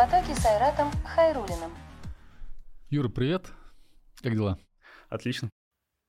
потоке с Айратом Хайрулиным. Юра, привет. Как дела? Отлично.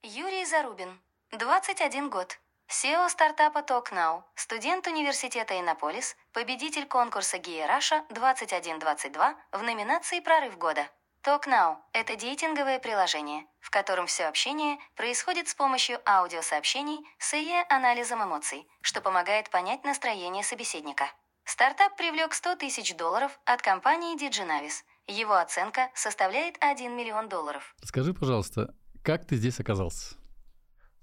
Юрий Зарубин, 21 год. SEO стартапа TalkNow, студент университета Иннополис, победитель конкурса Гея Раша 2122 в номинации «Прорыв года». TalkNow – это дейтинговое приложение, в котором все общение происходит с помощью аудиосообщений с ИЕ-анализом эмоций, что помогает понять настроение собеседника. Стартап привлек 100 тысяч долларов от компании Diginavis. Его оценка составляет 1 миллион долларов. Скажи, пожалуйста, как ты здесь оказался?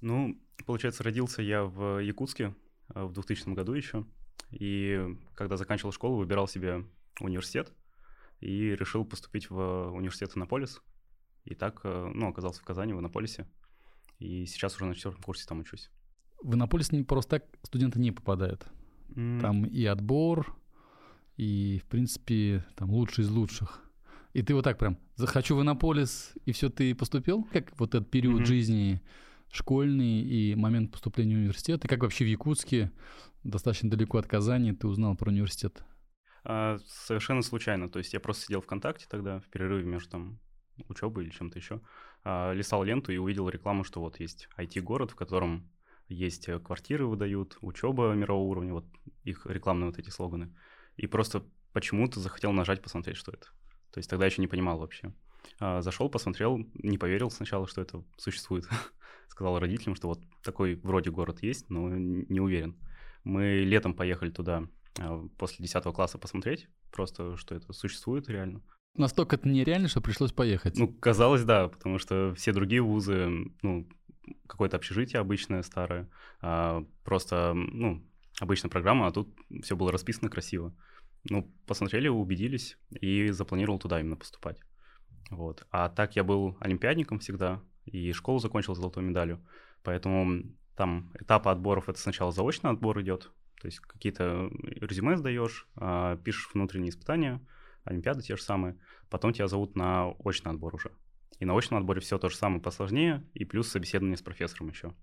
Ну, получается, родился я в Якутске э, в 2000 году еще. И когда заканчивал школу, выбирал себе университет и решил поступить в университет Иннополис. И так, э, ну, оказался в Казани, в Иннополисе. И сейчас уже на четвертом курсе там учусь. В Иннополис не просто так студенты не попадают. М, Там и отбор, и, в принципе, там лучший из лучших. И ты вот так прям захочу в Иннополис, и все, ты поступил? Как вот этот период Мгм. жизни школьный и момент поступления в университет? И как вообще в Якутске, достаточно далеко от Казани, ты узнал про университет? а, совершенно случайно. То есть я просто сидел ВКонтакте тогда, в перерыве между там учебой или чем-то еще, а, листал ленту и увидел рекламу, что вот есть IT-город, в котором есть э, квартиры выдают, учеба мирового уровня, вот их рекламные вот эти слоганы. И просто почему-то захотел нажать, посмотреть, что это. То есть тогда еще не понимал вообще. А, Зашел, посмотрел, не поверил сначала, что это существует. Сказал родителям, что вот такой вроде город есть, но не уверен. Мы летом поехали туда а, после 10 класса посмотреть, просто что это существует реально. Настолько это нереально, что пришлось поехать. Ну, казалось, да, потому что все другие вузы, ну, какое-то общежитие обычное, старое, а, просто, ну, обычная программа, а тут все было расписано красиво. Ну, посмотрели, убедились и запланировал туда именно поступать. Вот. А так я был олимпиадником всегда и школу закончил с золотой медалью, поэтому там этапы отборов это сначала заочный отбор идет, то есть какие-то резюме сдаешь, а, пишешь внутренние испытания, олимпиады те же самые, потом тебя зовут на очный отбор уже. И на очном отборе все то же самое посложнее, и плюс собеседование с профессором еще.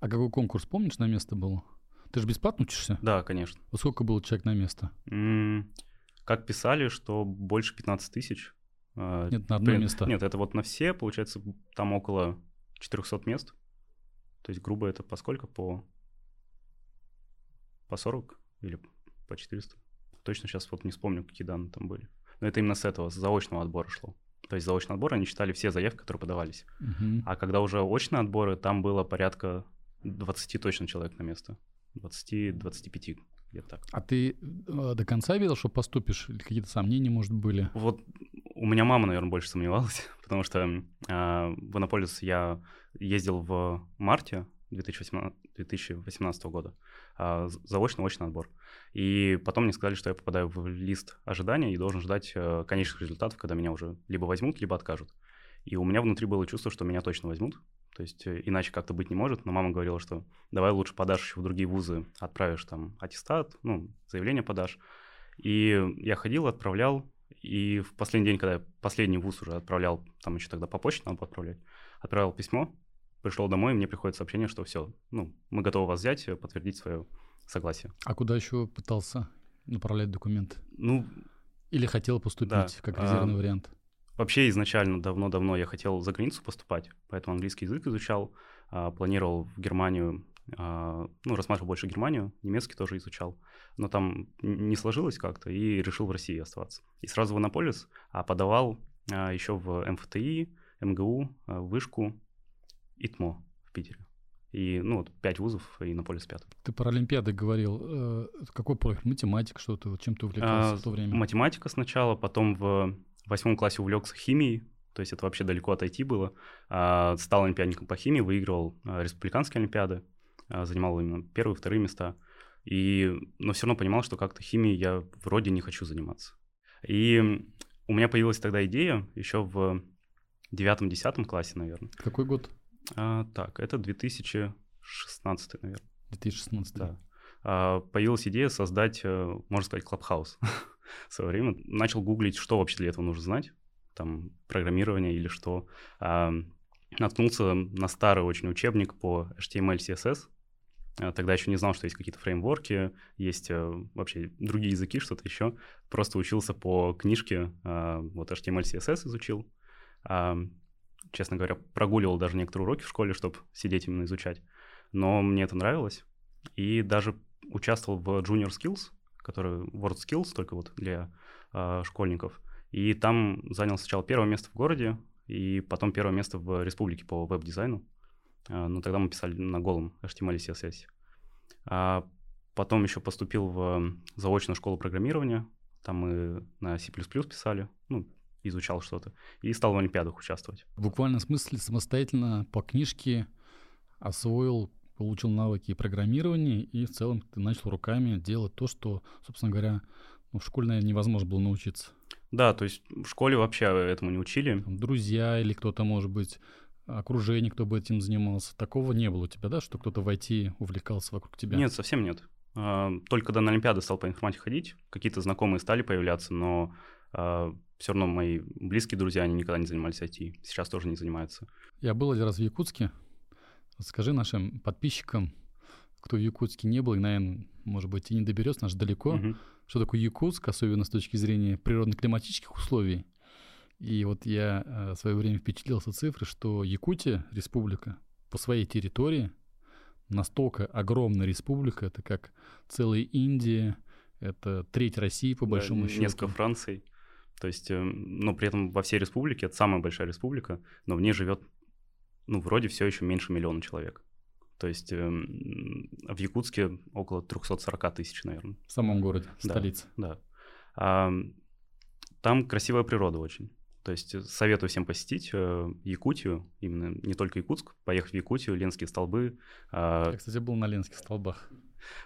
А какой конкурс, помнишь, на место был? Ты же бесплатно учишься? Да, конечно. Вот сколько было человек на место? М, Как писали, что больше 15 тысяч. А, Нет, на одно блин, место. Нет, это вот на все, получается, там около 400 мест. То есть, грубо это по сколько? По, по 40 или по 400? Точно сейчас вот не вспомню, какие данные там были. Но это именно с этого, с заочного отбора шло. То есть заочный отбор, они читали все заявки, которые подавались. Мгм. А когда уже очные отборы, там было порядка 20 точно человек на место. 20-25, где-то так. А ты э, до конца верил, что поступишь? Или какие-то сомнения, может, были? Вот у меня мама, наверное, больше сомневалась, потому что а, в Иннополис я ездил в марте 2018, 2018 года, а, з- заочный очный отбор. И потом мне сказали, что я попадаю в лист ожидания и должен ждать э, конечных результатов, когда меня уже либо возьмут, либо откажут. И у меня внутри было чувство, что меня точно возьмут. То есть э, иначе как-то быть не может. Но мама говорила, что давай лучше подашь еще в другие вузы, отправишь там аттестат, ну, заявление подашь. И я ходил, отправлял, и в последний день, когда я последний вуз уже отправлял, там еще тогда по почте надо было отправлять, отправил письмо, пришел домой, и мне приходит сообщение, что все, ну, мы готовы вас взять, э, подтвердить свое согласие. А куда еще пытался направлять документы? Ну, Или хотел поступить, Да, как а, резервный вариант? вообще изначально давно-давно я хотел за границу поступать, поэтому английский язык изучал, а, планировал в Германию, а, ну, рассматривал больше Германию, немецкий тоже изучал, но там не сложилось как-то, и решил в России оставаться. И сразу в Иннополис, а подавал а, еще в МФТИ, МГУ, а, Вышку, ИТМО в Питере. И, ну, вот пять вузов, и Иннополис пятый. Ты про Олимпиады говорил. Э, какой профиль? Математика, что ты? Вот чем ты увлекался А, в то время? Математика сначала, потом в восьмом классе увлекся химией, то есть это вообще далеко от IT было. А, Стал олимпиадником по химии, выигрывал а, республиканские олимпиады, а, занимал именно первые, вторые места. И, но все равно понимал, что как-то химией я вроде не хочу заниматься. И у меня появилась тогда идея еще в девятом-десятом классе, наверное. Какой год? А, так, это 2016, наверное. 2016. Да. А, Появилась идея создать, э, можно сказать, клабхаус в свое время. Начал гуглить, что вообще для этого нужно знать, там, программирование или что. А, Наткнулся на старый очень учебник по HTML, CSS. А, тогда еще не знал, что есть какие-то фреймворки, есть э, вообще другие языки, что-то еще. Просто учился по книжке, а, вот HTML, CSS изучил. Честно говоря, прогуливал даже некоторые уроки в школе, чтобы сидеть именно изучать. Но мне это нравилось. И даже участвовал в Junior Skills, который Word Skills, только вот для школьников. И там занял сначала первое место в городе, и потом первое место в республике по веб-дизайну. А, ну, тогда мы писали на голом HTML и CSS. А потом еще поступил в заочную школу программирования. Там мы на C++ писали, ну, изучал что-то. И стал в Олимпиадах участвовать. В буквальном смысле самостоятельно по книжке освоил, получил навыки программирования, и в целом ты начал руками делать то, что, собственно говоря, ну, в школе, наверное, невозможно было научиться. Да, то есть в школе вообще этому не учили. Там, друзья или кто-то, может быть, окружение, кто бы этим занимался. Такого не было у тебя, да, что кто-то в IT увлекался вокруг тебя? Нет, совсем нет. А, только когда на Олимпиады стал по информатике ходить, какие-то знакомые стали появляться, но а, все равно мои близкие друзья, они никогда не занимались IT. Сейчас тоже не занимаются. Я был один раз в Якутске. Скажи нашим подписчикам, кто в Якутске не был, и, наверное, может быть, и не доберется, наш далеко, угу. что такое Якутск, особенно с точки зрения природно-климатических условий. И вот я э, в свое время впечатлился цифры, что Якутия, республика, по своей территории настолько огромная республика, это как целая Индия, это треть России по большому да, счету. Несколько Франций. То есть, но при этом во всей республике, это самая большая республика, но в ней живет, ну, вроде все еще меньше миллиона человек. То есть э, в Якутске около 340 тысяч, наверное. В самом городе, в столице. Да. да. А, там красивая природа очень. То есть э, советую всем посетить э, Якутию, именно не только Якутск, поехать в Якутию, Ленские столбы. Э, Я, кстати, был на Ленских столбах.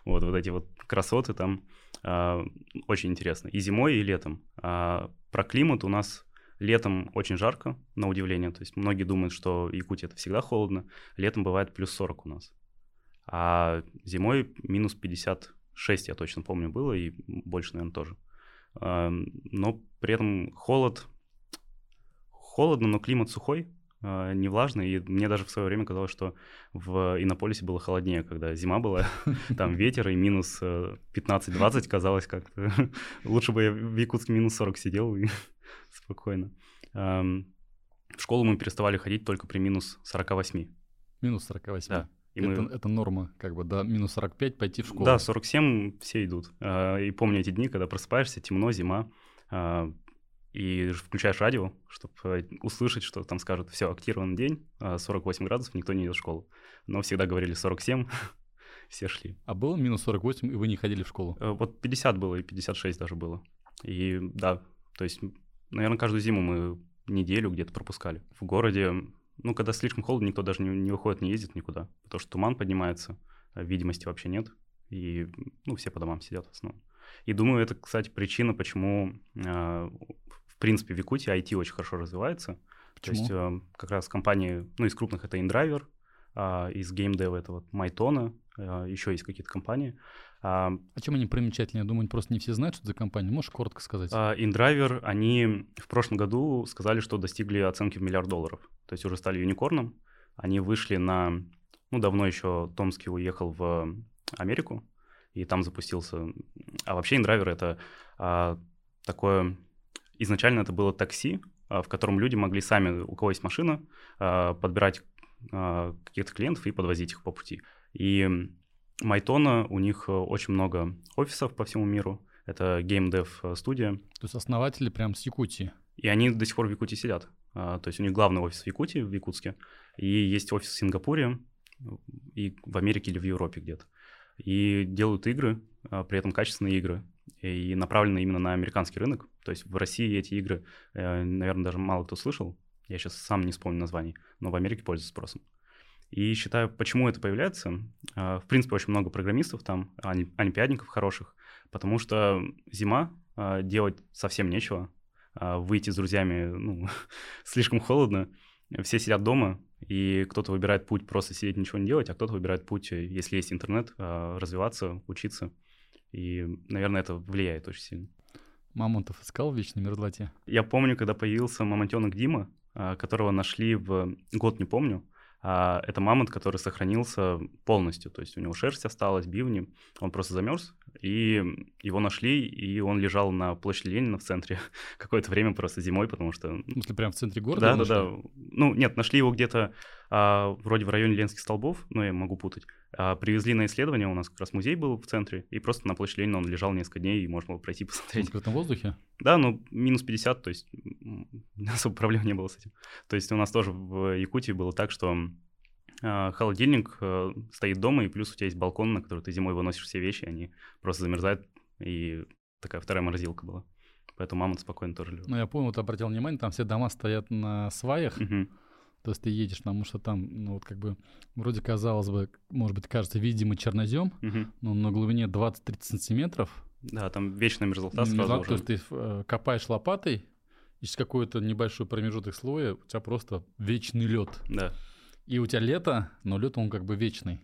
Вот, вот эти вот красоты там очень интересно. И зимой, и летом. А про климат у нас летом очень жарко, на удивление. То есть многие думают, что Якутия это всегда холодно. Летом бывает плюс 40 у нас. А зимой минус 56, я точно помню, было, и больше, наверное, тоже. Но при этом холод холодно, но климат сухой, а, не влажный, и мне даже в свое время казалось, что в Иннополисе было холоднее, когда зима была, там ветер и минус 15-20 э, казалось как-то. Лучше бы я в Якутске минус 40 сидел и спокойно. В школу мы переставали ходить только при минус 48. Минус 48? Да. И это, мы... это норма, как бы до минус 45 пойти в школу. Да, 47 все идут. А, и помню эти дни, когда просыпаешься, темно, зима, а, и включаешь радио, чтобы э, услышать, что там скажут, все, актирован день, 48 а, градусов, никто не идет в школу. Но всегда говорили 47, все шли. А было минус 48, и вы не ходили в школу? Э, вот 50 было, и 56 даже было. И да, то есть, наверное, каждую зиму мы неделю где-то пропускали. В городе, ну, когда слишком холодно, никто даже не, не выходит, не ездит никуда, потому что туман поднимается, а видимости вообще нет, и, ну, все по домам сидят в основном. И думаю, это, кстати, причина, почему э, принципе, в Якутии IT очень хорошо развивается. Почему? То есть э, как раз компании, ну, из крупных это InDriver, э, из GameDev это вот Майтона, э, еще есть какие-то компании. А, а чем они примечательны? Я думаю, просто не все знают, что это за компания. Можешь коротко сказать? Uh, InDriver, они в прошлом году сказали, что достигли оценки в миллиард долларов. То есть уже стали юникорном. Они вышли на... Ну, давно еще Томский уехал в Америку, и там запустился... А вообще InDriver — это а, такое изначально это было такси, а, в котором люди могли сами, у кого есть машина, а, подбирать а, каких-то клиентов и подвозить их по пути. И Майтона, у них очень много офисов по всему миру. Это Dev студия. То есть основатели прям с Якутии? И они до сих пор в Якутии сидят. То есть у них главный офис в Якутии, в Якутске, и есть офис в Сингапуре, и в Америке или в Европе где-то. И делают игры, при этом качественные игры и направлены именно на американский рынок. То есть в России эти игры, э, наверное, даже мало кто слышал. Я сейчас сам не вспомню названий, но в Америке пользуются спросом. И считаю, почему это появляется. Э, в принципе, очень много программистов там, олимпиадников хороших, потому что зима, э, делать совсем нечего. Выйти с друзьями, ну, слишком холодно. Все сидят дома, и кто-то выбирает путь просто сидеть, ничего не делать, а кто-то выбирает путь, если есть интернет, развиваться, учиться. И, наверное, это влияет очень сильно. Мамонтов искал в вечной мерзлоте? Я помню, когда появился мамонтенок Дима, а, которого нашли в год не помню, А, это мамонт, который сохранился полностью, то есть у него шерсть осталась, бивни, он просто замерз, и его нашли, и он лежал на площади Ленина в центре какое-то время просто зимой, потому что... Смысле, прям в центре города? Да, да, да. Ну, нет, нашли его где-то а, вроде в районе Ленских столбов, но я могу путать. А, привезли на исследование, у нас как раз музей был в центре, и просто на площади Ленина он лежал несколько дней, и можно было пройти посмотреть. В открытом воздухе? Да, ну, минус 50, то есть особо проблем не было с этим. То есть у нас тоже в Якутии было так, что а, холодильник э, стоит дома, и плюс у тебя есть балкон, на который ты зимой выносишь все вещи, они просто замерзают, и такая вторая морозилка была. Поэтому мама спокойно тоже любит. Ну, я помню, вот обратил внимание, там все дома стоят на сваях, Мгм. То есть ты едешь, потому что там, ну, вот как бы, вроде казалось бы, может быть, кажется, видимый чернозем, Мгм. но на глубине 20-30 сантиметров. Да, там вечная мерзлота сразу уже. То есть ты э, копаешь лопатой, и через какой-то небольшой промежуток слоя у тебя просто вечный лед. Да. И у тебя лето, но лед он как бы вечный.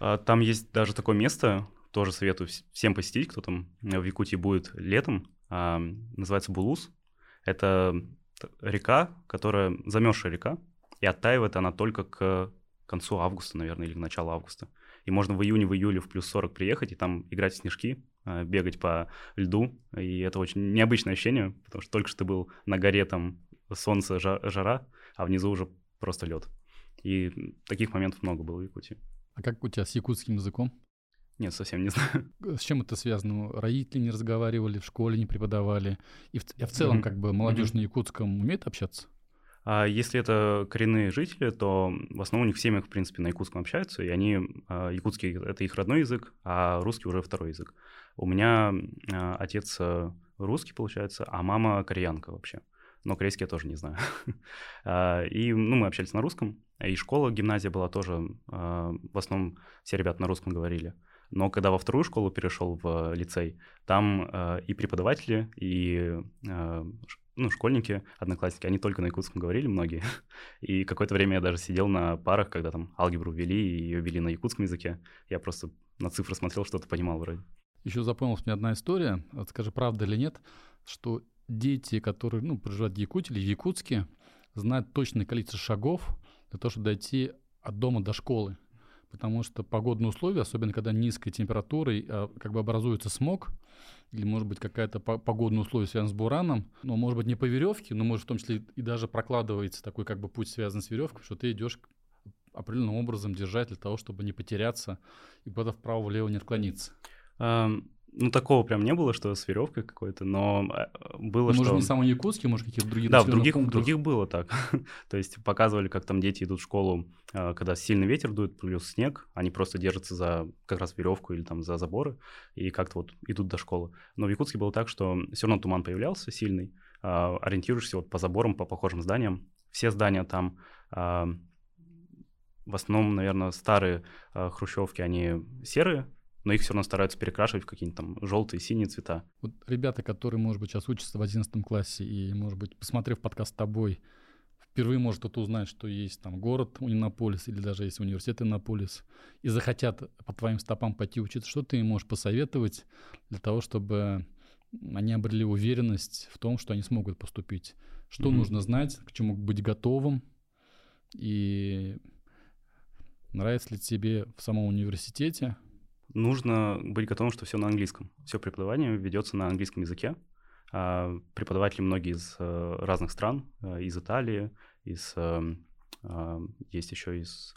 А, Там есть даже такое место, тоже советую вс- всем посетить, кто там э, в Якутии будет летом. а, Называется Булус. Это река, которая замерзшая река, и оттаивает она только к концу августа, наверное, или к началу августа. И можно в июне, в июле в плюс 40 приехать и там играть в снежки, а, бегать по льду. И это очень необычное ощущение, потому что только что ты был на горе, там солнце, жа- жара, а внизу уже просто лед. И таких моментов много было в Якутии. А как у тебя с якутским языком? Нет, совсем не знаю. С чем это связано? Родители не разговаривали, в школе не преподавали. И в, а в целом, Мгм. как бы, молодежь на якутском умеет общаться? А если это коренные жители, то в основном у них в семьях, в принципе, на якутском общаются, и они, а, якутский — это их родной язык, а русский уже второй язык. У меня а, отец а, русский, получается, а мама кореянка вообще. Но корейский я тоже не знаю. А, И ну, мы общались на русском, и школа, гимназия была тоже, в основном все ребята на русском говорили. Но когда во вторую школу перешел в лицей, там а, и преподаватели, и ш- ну, школьники, одноклассники, они только на якутском говорили, многие. И какое-то время я даже сидел на парах, когда там алгебру ввели, и ее вели на якутском языке. Я просто на цифры смотрел, что-то понимал вроде. Еще запомнилась мне одна история, вот скажи, правда или нет, что дети, которые ну, проживают в Якутии или в Якутске, знают точное количество шагов для того, чтобы дойти от дома до школы. Потому что погодные условия, особенно когда низкая температура, а, как бы образуется смог, или, может быть, какая-то по- погодное условие связано с бураном, но, может быть, не по веревке, но, может, в том числе и даже прокладывается такой как бы путь, связан с веревкой, что ты идешь определенным образом держать для того, чтобы не потеряться и куда-то вправо-влево не отклониться. Ну, такого прям не было, что с веревкой какой-то, но э, было, Может, что... не самый якутский, может, какие-то другие Да, в других, в других было так. То есть показывали, как там дети идут в школу, а, когда сильный ветер дует, плюс снег, они просто держатся за как раз веревку или там за заборы и как-то вот идут до школы. Но в Якутске было так, что все равно туман появлялся сильный, а, ориентируешься вот по заборам, по похожим зданиям. Все здания там а, в основном, наверное, старые а, хрущевки, они серые, но их все равно стараются перекрашивать в какие-нибудь там желтые, синие цвета. Вот ребята, которые, может быть, сейчас учатся в 11 классе и, может быть, посмотрев подкаст с тобой, впервые может кто-то узнать, что есть там город Унинополис или даже есть университет Иннополис, и захотят по твоим стопам пойти учиться, что ты им можешь посоветовать для того, чтобы они обрели уверенность в том, что они смогут поступить? Что Мгм. нужно знать, к чему быть готовым, и нравится ли тебе в самом университете? Нужно быть готовым, что все на английском. Все преподавание ведется на английском языке. А, Преподаватели многие из э, разных стран, э, из Италии, из эм, а, есть еще из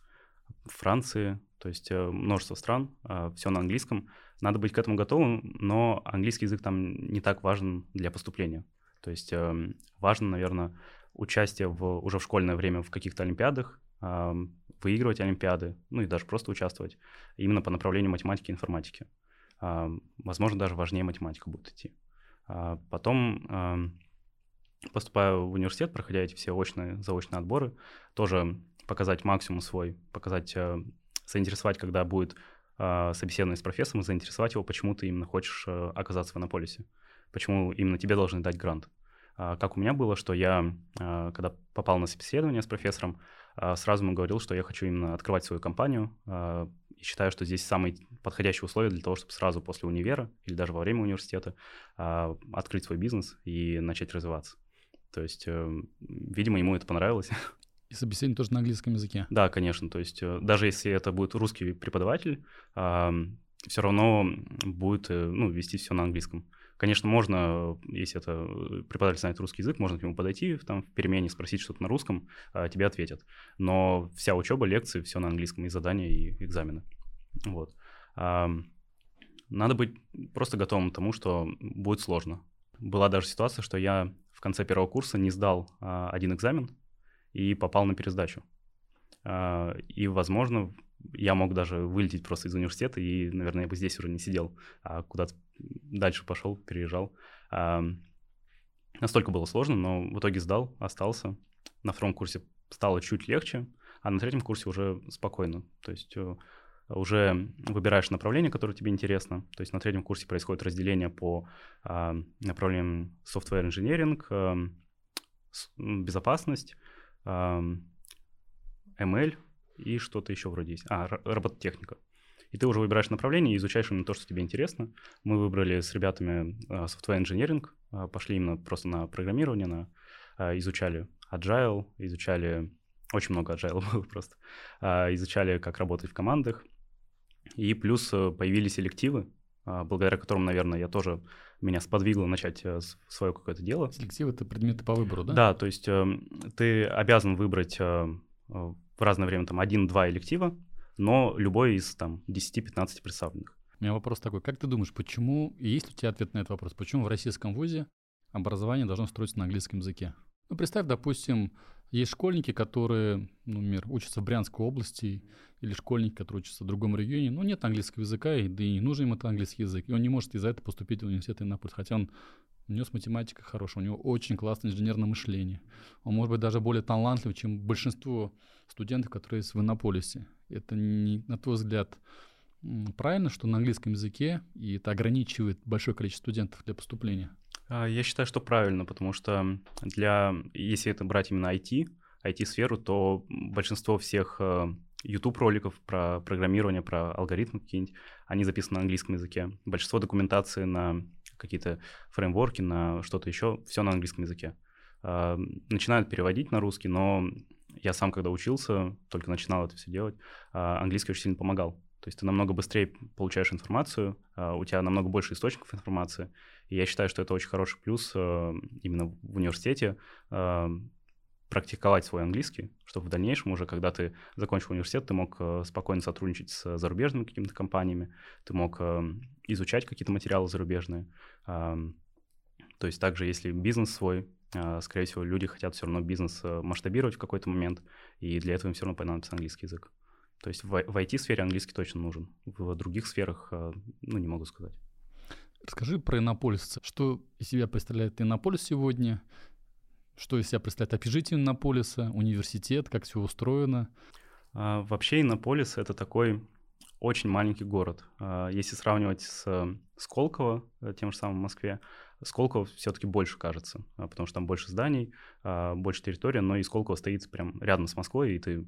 Франции, то есть э, множество стран, все на английском. Надо быть к этому готовым, но английский язык там не так важен для поступления. То есть эм, важно, наверное, участие в, уже в школьное время в каких-то олимпиадах, выигрывать олимпиады, ну и даже просто участвовать именно по направлению математики и информатики. А, Возможно, даже важнее математика будет идти. А, Потом, ам, поступая в университет, проходя эти все очные, заочные отборы, тоже показать максимум свой, показать, э, заинтересовать, когда будет а, собеседование с профессором, заинтересовать его, почему ты именно хочешь э, оказаться в Иннополисе, почему именно тебе должны дать грант. А, Как у меня было, что я, когда попал на собеседование с профессором, сразу ему говорил, что я хочу именно открывать свою компанию, а, и считаю, что здесь самые подходящие условия для того, чтобы сразу после универа или даже во время университета а, открыть свой бизнес и начать развиваться. То есть, э, видимо, ему это понравилось. И собеседование тоже на английском языке? Да, конечно. То есть э, даже если это будет русский преподаватель, все равно будет ну, вести все на английском. Конечно, можно, если это преподаватель знает русский язык, можно к нему подойти там, в перемене, спросить что-то на русском, а тебе ответят. Но вся учеба, лекции, все на английском, и задания, и экзамены. Вот. Надо быть просто готовым к тому, что будет сложно. Была даже ситуация, что я в конце первого курса не сдал а, один экзамен и попал на пересдачу. А, и, возможно, я мог даже вылететь просто из университета, и, наверное, я бы здесь уже не сидел, а куда-то дальше пошел, переезжал. А, настолько было сложно, но в итоге сдал, остался. На втором курсе стало чуть легче, а на третьем курсе уже спокойно. То есть э, уже выбираешь направление, которое тебе интересно. То есть на третьем курсе происходит разделение по а, направлениям software engineering, а, безопасность, а, ML и что-то еще вроде есть. А, робототехника. И ты уже выбираешь направление и изучаешь именно то, что тебе интересно. Мы выбрали с ребятами software engineering, пошли именно просто на программирование, на, изучали agile, изучали очень много agile было просто. изучали, как работать в командах, и плюс э, появились элективы, а, благодаря которым, наверное, я тоже меня сподвигло начать э, свое какое-то дело. Селектив — это предметы по выбору, да? Да, то есть эм, ты обязан выбрать э, в разное время там один-два электива, но любой из там 10-15 представленных. У меня вопрос такой, как ты думаешь, почему, и есть у тебя ответ на этот вопрос, почему в российском вузе образование должно строиться на английском языке? Ну, представь, допустим, есть школьники, которые, ну, например, учатся в Брянской области, или школьники, которые учатся в другом регионе, но нет английского языка, и, да и не нужен им этот английский язык, и он не может из-за этого поступить в университет Иннополис, хотя он у него с математикой хорошо, у него очень классное инженерное мышление. Он может быть даже более талантлив, чем большинство студентов, которые есть в Иннополисе. Это, не, на твой взгляд, правильно, что на английском языке, и это ограничивает большое количество студентов для поступления? А, я считаю, что правильно, потому что для, если это брать именно IT, IT-сферу, то большинство всех э, YouTube-роликов про программирование, про алгоритмы какие-нибудь, они записаны на английском языке. Большинство документации на какие-то фреймворки, на что-то еще, все на английском языке. А, начинают переводить на русский, но я сам, когда учился, только начинал это все делать, а, английский очень сильно помогал. То есть ты намного быстрее получаешь информацию, а, у тебя намного больше источников информации. И я считаю, что это очень хороший плюс именно в университете практиковать свой английский, чтобы в дальнейшем уже, когда ты закончил университет, ты мог спокойно сотрудничать с зарубежными какими-то компаниями, ты мог изучать какие-то материалы зарубежные. То есть также, если бизнес свой, скорее всего, люди хотят все равно бизнес масштабировать в какой-то момент, и для этого им все равно понадобится английский язык. То есть в, в IT-сфере английский точно нужен. В других сферах, э, ну, не могу сказать. Расскажи про Иннополис. Что из себя представляет Иннополис сегодня? Что из себя представляет общежитие Иннополиса, университет, как все устроено? А, вообще Иннополис — это такой очень маленький город. А, если сравнивать с Сколково, э, тем же самым в Москве, Сколково все-таки больше кажется, а, потому что там больше зданий, а, больше территории, но и Сколково стоит прям рядом с Москвой, и ты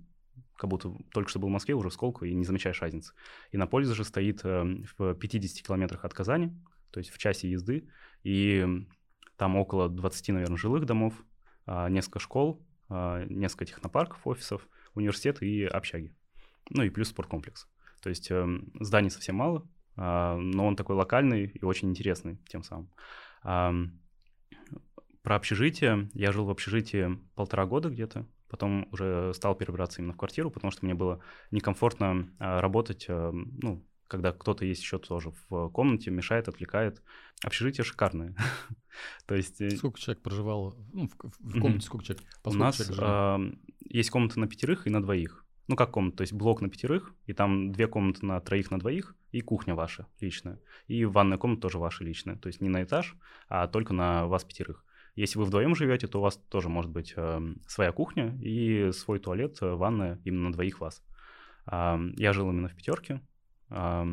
как будто только что был в Москве, уже в Сколково, и не замечаешь разницы. И на пользе же стоит э, в 50 километрах от Казани, то есть в часе езды, и там около 20, наверное, жилых домов, несколько школ, несколько технопарков, офисов, университет и общаги. Ну и плюс спорткомплекс. То есть эм, зданий совсем мало, а, но он такой локальный и очень интересный тем самым. Про общежитие. Я жил в общежитии полтора года где-то потом уже стал перебираться именно в квартиру, потому что мне было некомфортно а, работать, а, ну, когда кто-то есть еще тоже в комнате, мешает, отвлекает. Общежитие шикарное. То есть... Э, сколько человек проживало? Ну, в, в комнате сколько человек? У нас э, есть комната на пятерых и на двоих. Ну, как комната, то есть блок на пятерых, и там две комнаты на троих, на двоих, и кухня ваша личная. И ванная комната тоже ваша личная. То есть не на этаж, а только на вас пятерых. Если вы вдвоем живете, то у вас тоже может быть э, своя кухня и свой туалет, э, ванная именно на двоих вас. Э, я жил именно в пятерке. Э,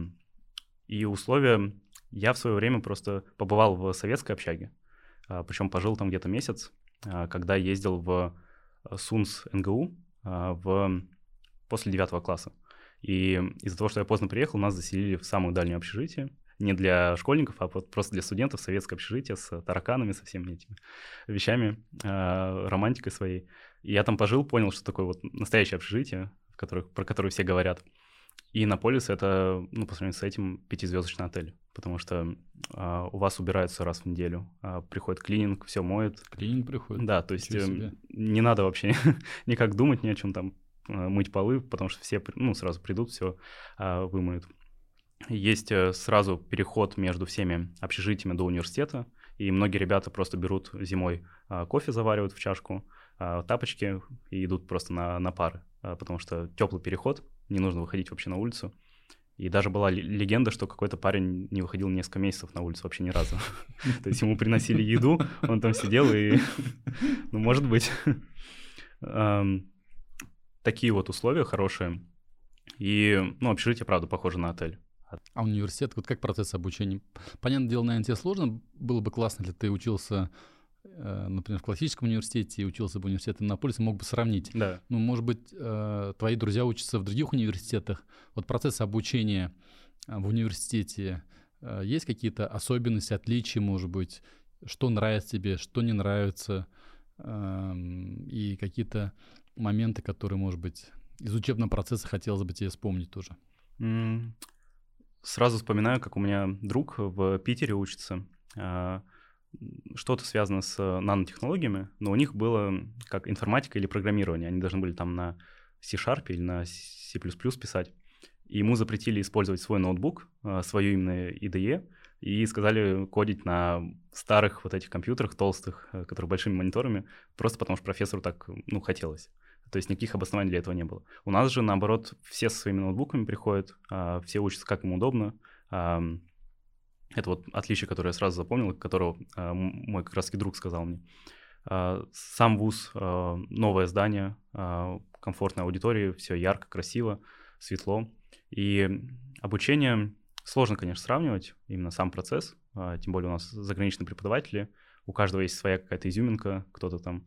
и условия... Я в свое время просто побывал в советской общаге. Э, причем пожил там где-то месяц, э, когда ездил в СУНС НГУ э, в... после девятого класса. И из-за того, что я поздно приехал, нас заселили в самую дальнюю общежитие не для школьников, а просто для студентов советское общежитие с тараканами, со всеми этими вещами, э, романтикой своей. И я там пожил, понял, что такое вот настоящее общежитие, в которых, про которое все говорят. И Наполис — это, ну, по сравнению с этим, пятизвездочный отель, потому что а, у вас убираются раз в неделю, а, приходит клининг, все моет. Клининг приходит? Да, то есть э, не надо вообще никак думать ни о чем там, мыть полы, потому что все, ну, сразу придут, все а, вымоют. Есть э, сразу переход между всеми общежитиями до университета, и многие ребята просто берут зимой а, кофе, заваривают в чашку, а, тапочки и идут просто на, на пары, потому что теплый переход, не нужно выходить вообще на улицу. И даже была легенда, что какой-то парень не выходил несколько месяцев на улицу вообще ни разу. То есть ему приносили еду, он там сидел и... Ну, может быть. Такие вот условия хорошие. И, ну, общежитие, правда, похоже на отель. А университет, вот как процесс обучения? Понятное дело, наверное, тебе сложно. Было бы классно, если ты учился, э, например, в классическом университете и учился бы в университете на полисе, мог бы сравнить. Да. Ну, может быть, э, твои друзья учатся в других университетах. Вот процесс обучения э, в университете, есть какие-то особенности, отличия, может быть? Что нравится тебе, что не нравится? Эм, и какие-то моменты, которые, может быть, из учебного процесса хотелось бы тебе вспомнить тоже. Сразу вспоминаю, как у меня друг в Питере учится. А, что-то связано с нанотехнологиями, но у них было как информатика или программирование. Они должны были там на C-Sharp или на C++ писать. И ему запретили использовать свой ноутбук, а, свою именно IDE, и сказали кодить на старых вот этих компьютерах толстых, э, которые большими мониторами, просто потому что профессору так, ну, хотелось. То есть никаких обоснований для этого не было. У нас же, наоборот, все со своими ноутбуками приходят, а, все учатся, как им удобно. Это вот отличие, которое я сразу запомнил, которого а, мой как раз друг сказал мне. А, сам вуз, новое здание, комфортная аудитория, все ярко, красиво, светло. И обучение сложно, конечно, сравнивать, именно сам процесс, тем более у нас заграничные преподаватели, у каждого есть своя какая-то изюминка, кто-то там...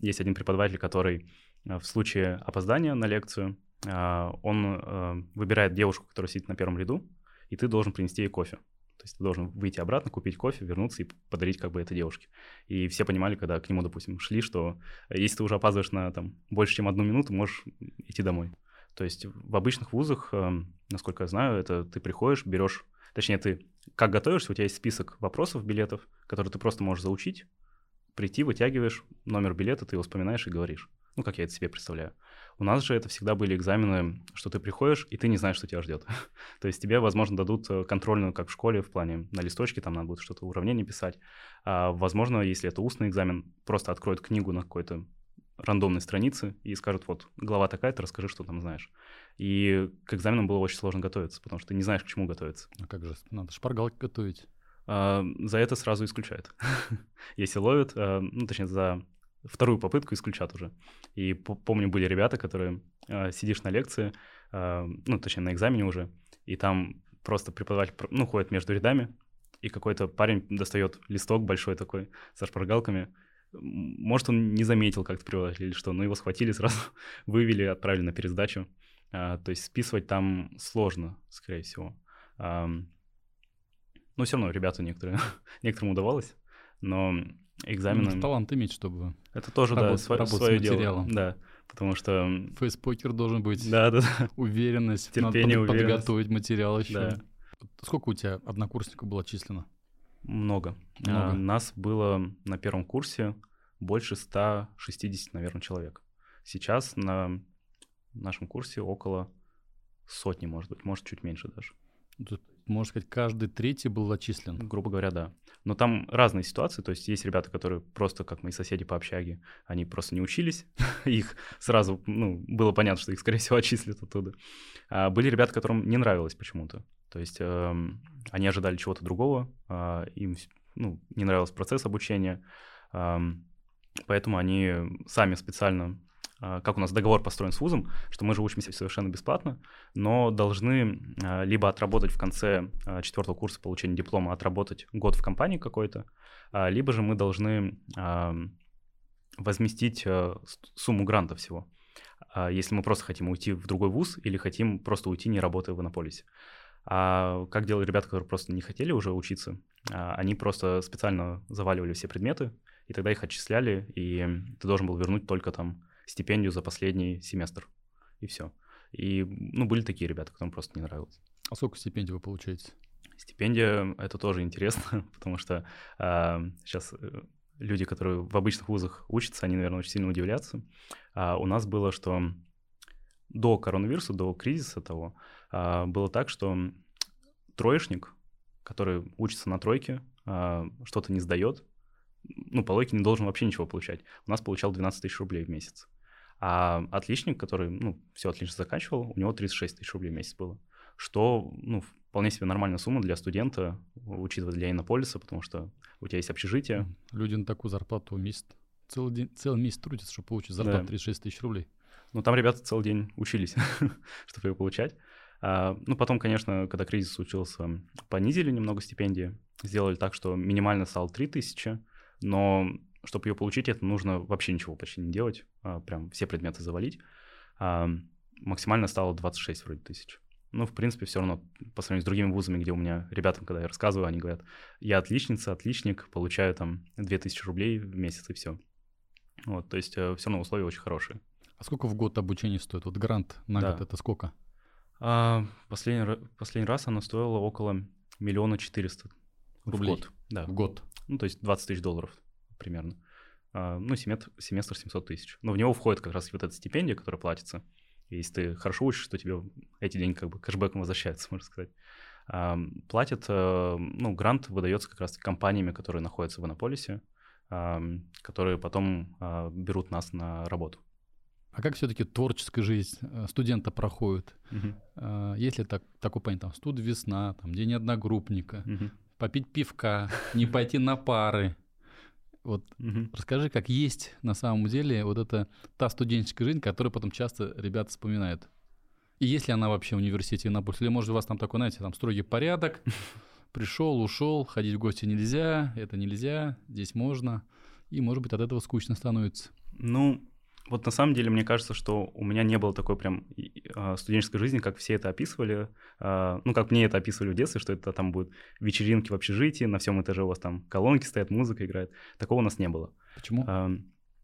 Есть один преподаватель, который в случае опоздания на лекцию э, он э, выбирает девушку, которая сидит на первом ряду, и ты должен принести ей кофе. То есть ты должен выйти обратно, купить кофе, вернуться и подарить как бы этой девушке. И все понимали, когда к нему, допустим, шли, что если ты уже опаздываешь на там, больше, чем одну минуту, можешь идти домой. То есть в обычных вузах, насколько я знаю, это ты приходишь, берешь, точнее, ты как готовишься, у тебя есть список вопросов, билетов, которые ты просто можешь заучить, прийти, вытягиваешь номер билета, ты его вспоминаешь и говоришь. Ну, как я это себе представляю. У нас же это всегда были экзамены, что ты приходишь, и ты не знаешь, что тебя ждет. То есть тебе, возможно, дадут э, контрольную, как в школе, в плане на листочке, там надо будет что-то уравнение писать. А, возможно, если это устный экзамен, просто откроют книгу на какой-то рандомной странице и скажут, вот, глава такая-то, расскажи, что там знаешь. И к экзаменам было очень сложно готовиться, потому что ты не знаешь, к чему готовиться. А как же, надо шпаргалки готовить. А, за это сразу исключают. Если ловят, а, ну, точнее, за вторую попытку исключат уже. И помню, были ребята, которые э, сидишь на лекции, э, ну, точнее, на экзамене уже, и там просто преподаватель, ну, ходит между рядами, и какой-то парень достает листок большой такой со шпаргалками. Может, он не заметил как-то преподаватель или что, но его схватили сразу, вывели, отправили на пересдачу. А, то есть списывать там сложно, скорее всего. А, но все равно ребята некоторые, некоторым удавалось. Но экзамены. Ну, талант иметь, чтобы Это тоже, работать, да, сво- свое дело. Да, потому что... Фейспокер должен быть. Да, да, да. Уверенность. Терпение, Надо уверенность. подготовить материал еще. Да. Сколько у тебя однокурсников было численно? Много. Много. А, нас было на первом курсе больше 160, наверное, человек. Сейчас на нашем курсе около сотни, может быть, может, чуть меньше даже. Можно сказать, каждый третий был зачислен. Грубо говоря, да. Но там разные ситуации, то есть есть ребята, которые просто, как мои соседи по общаге, они просто не учились, их сразу, ну, было понятно, что их, скорее всего, отчислят оттуда. А были ребята, которым не нравилось почему-то, то есть э, они ожидали чего-то другого, э, им, ну, не нравился процесс обучения, э, поэтому они сами специально как у нас договор построен с вузом, что мы же учимся совершенно бесплатно, но должны а, либо отработать в конце а, четвертого курса получения диплома, отработать год в компании какой-то, либо же мы должны возместить сумму гранта всего, если мы просто хотим уйти в другой вуз или хотим просто уйти, не работая в Иннополисе. А как делали ребята, которые просто не хотели уже учиться, они просто специально заваливали все предметы, и тогда их отчисляли, и ты должен был вернуть только там стипендию за последний семестр, и все. И, ну, были такие ребята, которым просто не нравилось. А сколько стипендий вы получаете? Стипендия — это тоже интересно, потому что а, сейчас э, люди, которые в обычных вузах учатся, они, наверное, очень сильно удивлятся. А у нас было, что до коронавируса, до кризиса того, а, было так, что троечник, который учится на тройке, а, что-то не сдает, ну, по логике не должен вообще ничего получать. У нас получал 12 тысяч рублей в месяц. А отличник, который, ну, все отлично заканчивал, у него 36 тысяч рублей в месяц было. Что, ну, вполне себе нормальная сумма для студента, учитывая для Иннополиса, потому что у тебя есть общежитие. Люди на такую зарплату месяц, целый, день, целый месяц трудятся, чтобы получить зарплату да. 36 тысяч рублей. Ну, там ребята целый день учились, чтобы ее получать. А, ну, потом, конечно, когда кризис случился, понизили немного стипендии, сделали так, что минимально стало 3 тысячи, но чтобы ее получить, это нужно вообще ничего почти не делать, а, прям все предметы завалить. Максимально стало 26 вроде тысяч. Ну, в принципе, все равно по сравнению с другими вузами, где у меня ребятам, когда я рассказываю, они говорят, я отличница, отличник, получаю там 2000 рублей в месяц и все. Вот, то есть э, все равно условия очень хорошие. А сколько в год обучение стоит? Вот грант на да. год это сколько? А, последний, последний раз оно стоило около миллиона четыреста рублей. В год. Да. В год. Ну, то есть 20 тысяч долларов примерно. А, ну, семестр, семестр 700 тысяч. Но в него входит как раз вот эта стипендия, которая платится. И если ты хорошо учишься, то тебе эти деньги как бы кэшбэком возвращаются, можно сказать. А, платят, э, ну, грант выдается как раз компаниями, которые находятся в Иннополисе, а, которые потом а, берут нас на работу. А как все-таки творческая жизнь э, студента проходит? Угу. Если так, такое понятие, там, студ весна, там, день одногруппника, угу. попить пивка, не пойти на пары, вот угу. расскажи, как есть на самом деле вот эта та студенческая жизнь, которую потом часто ребята вспоминают. И есть ли она вообще в университете Иннополис? Или, может, у вас там такой, знаете, там строгий порядок, пришел, ушел, ходить в гости нельзя, это нельзя, здесь можно, и, может быть, от этого скучно становится. Ну, вот на самом деле мне кажется, что у меня не было такой прям а, студенческой жизни, как все это описывали. А, ну, как мне это описывали в детстве, что это там будут вечеринки в общежитии, на всем этаже у вас там колонки стоят, музыка играет. Такого у нас не было. Почему? А,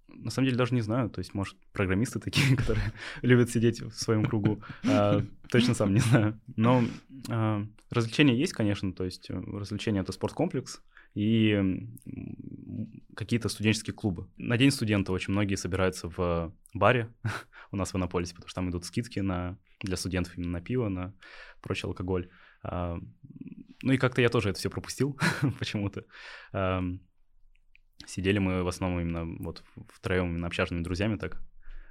на самом деле даже не знаю. То есть, может, программисты такие, которые любят сидеть в своем кругу. Точно сам не знаю. Но развлечения есть, конечно. То есть развлечения — это спорткомплекс и какие-то студенческие клубы. На День студента очень многие собираются в баре у нас в Иннополисе, потому что там идут скидки на, для студентов именно на пиво, на прочий алкоголь. А, ну и как-то я тоже это все пропустил почему-то. А, сидели мы в основном именно вот втроем именно общажными друзьями так,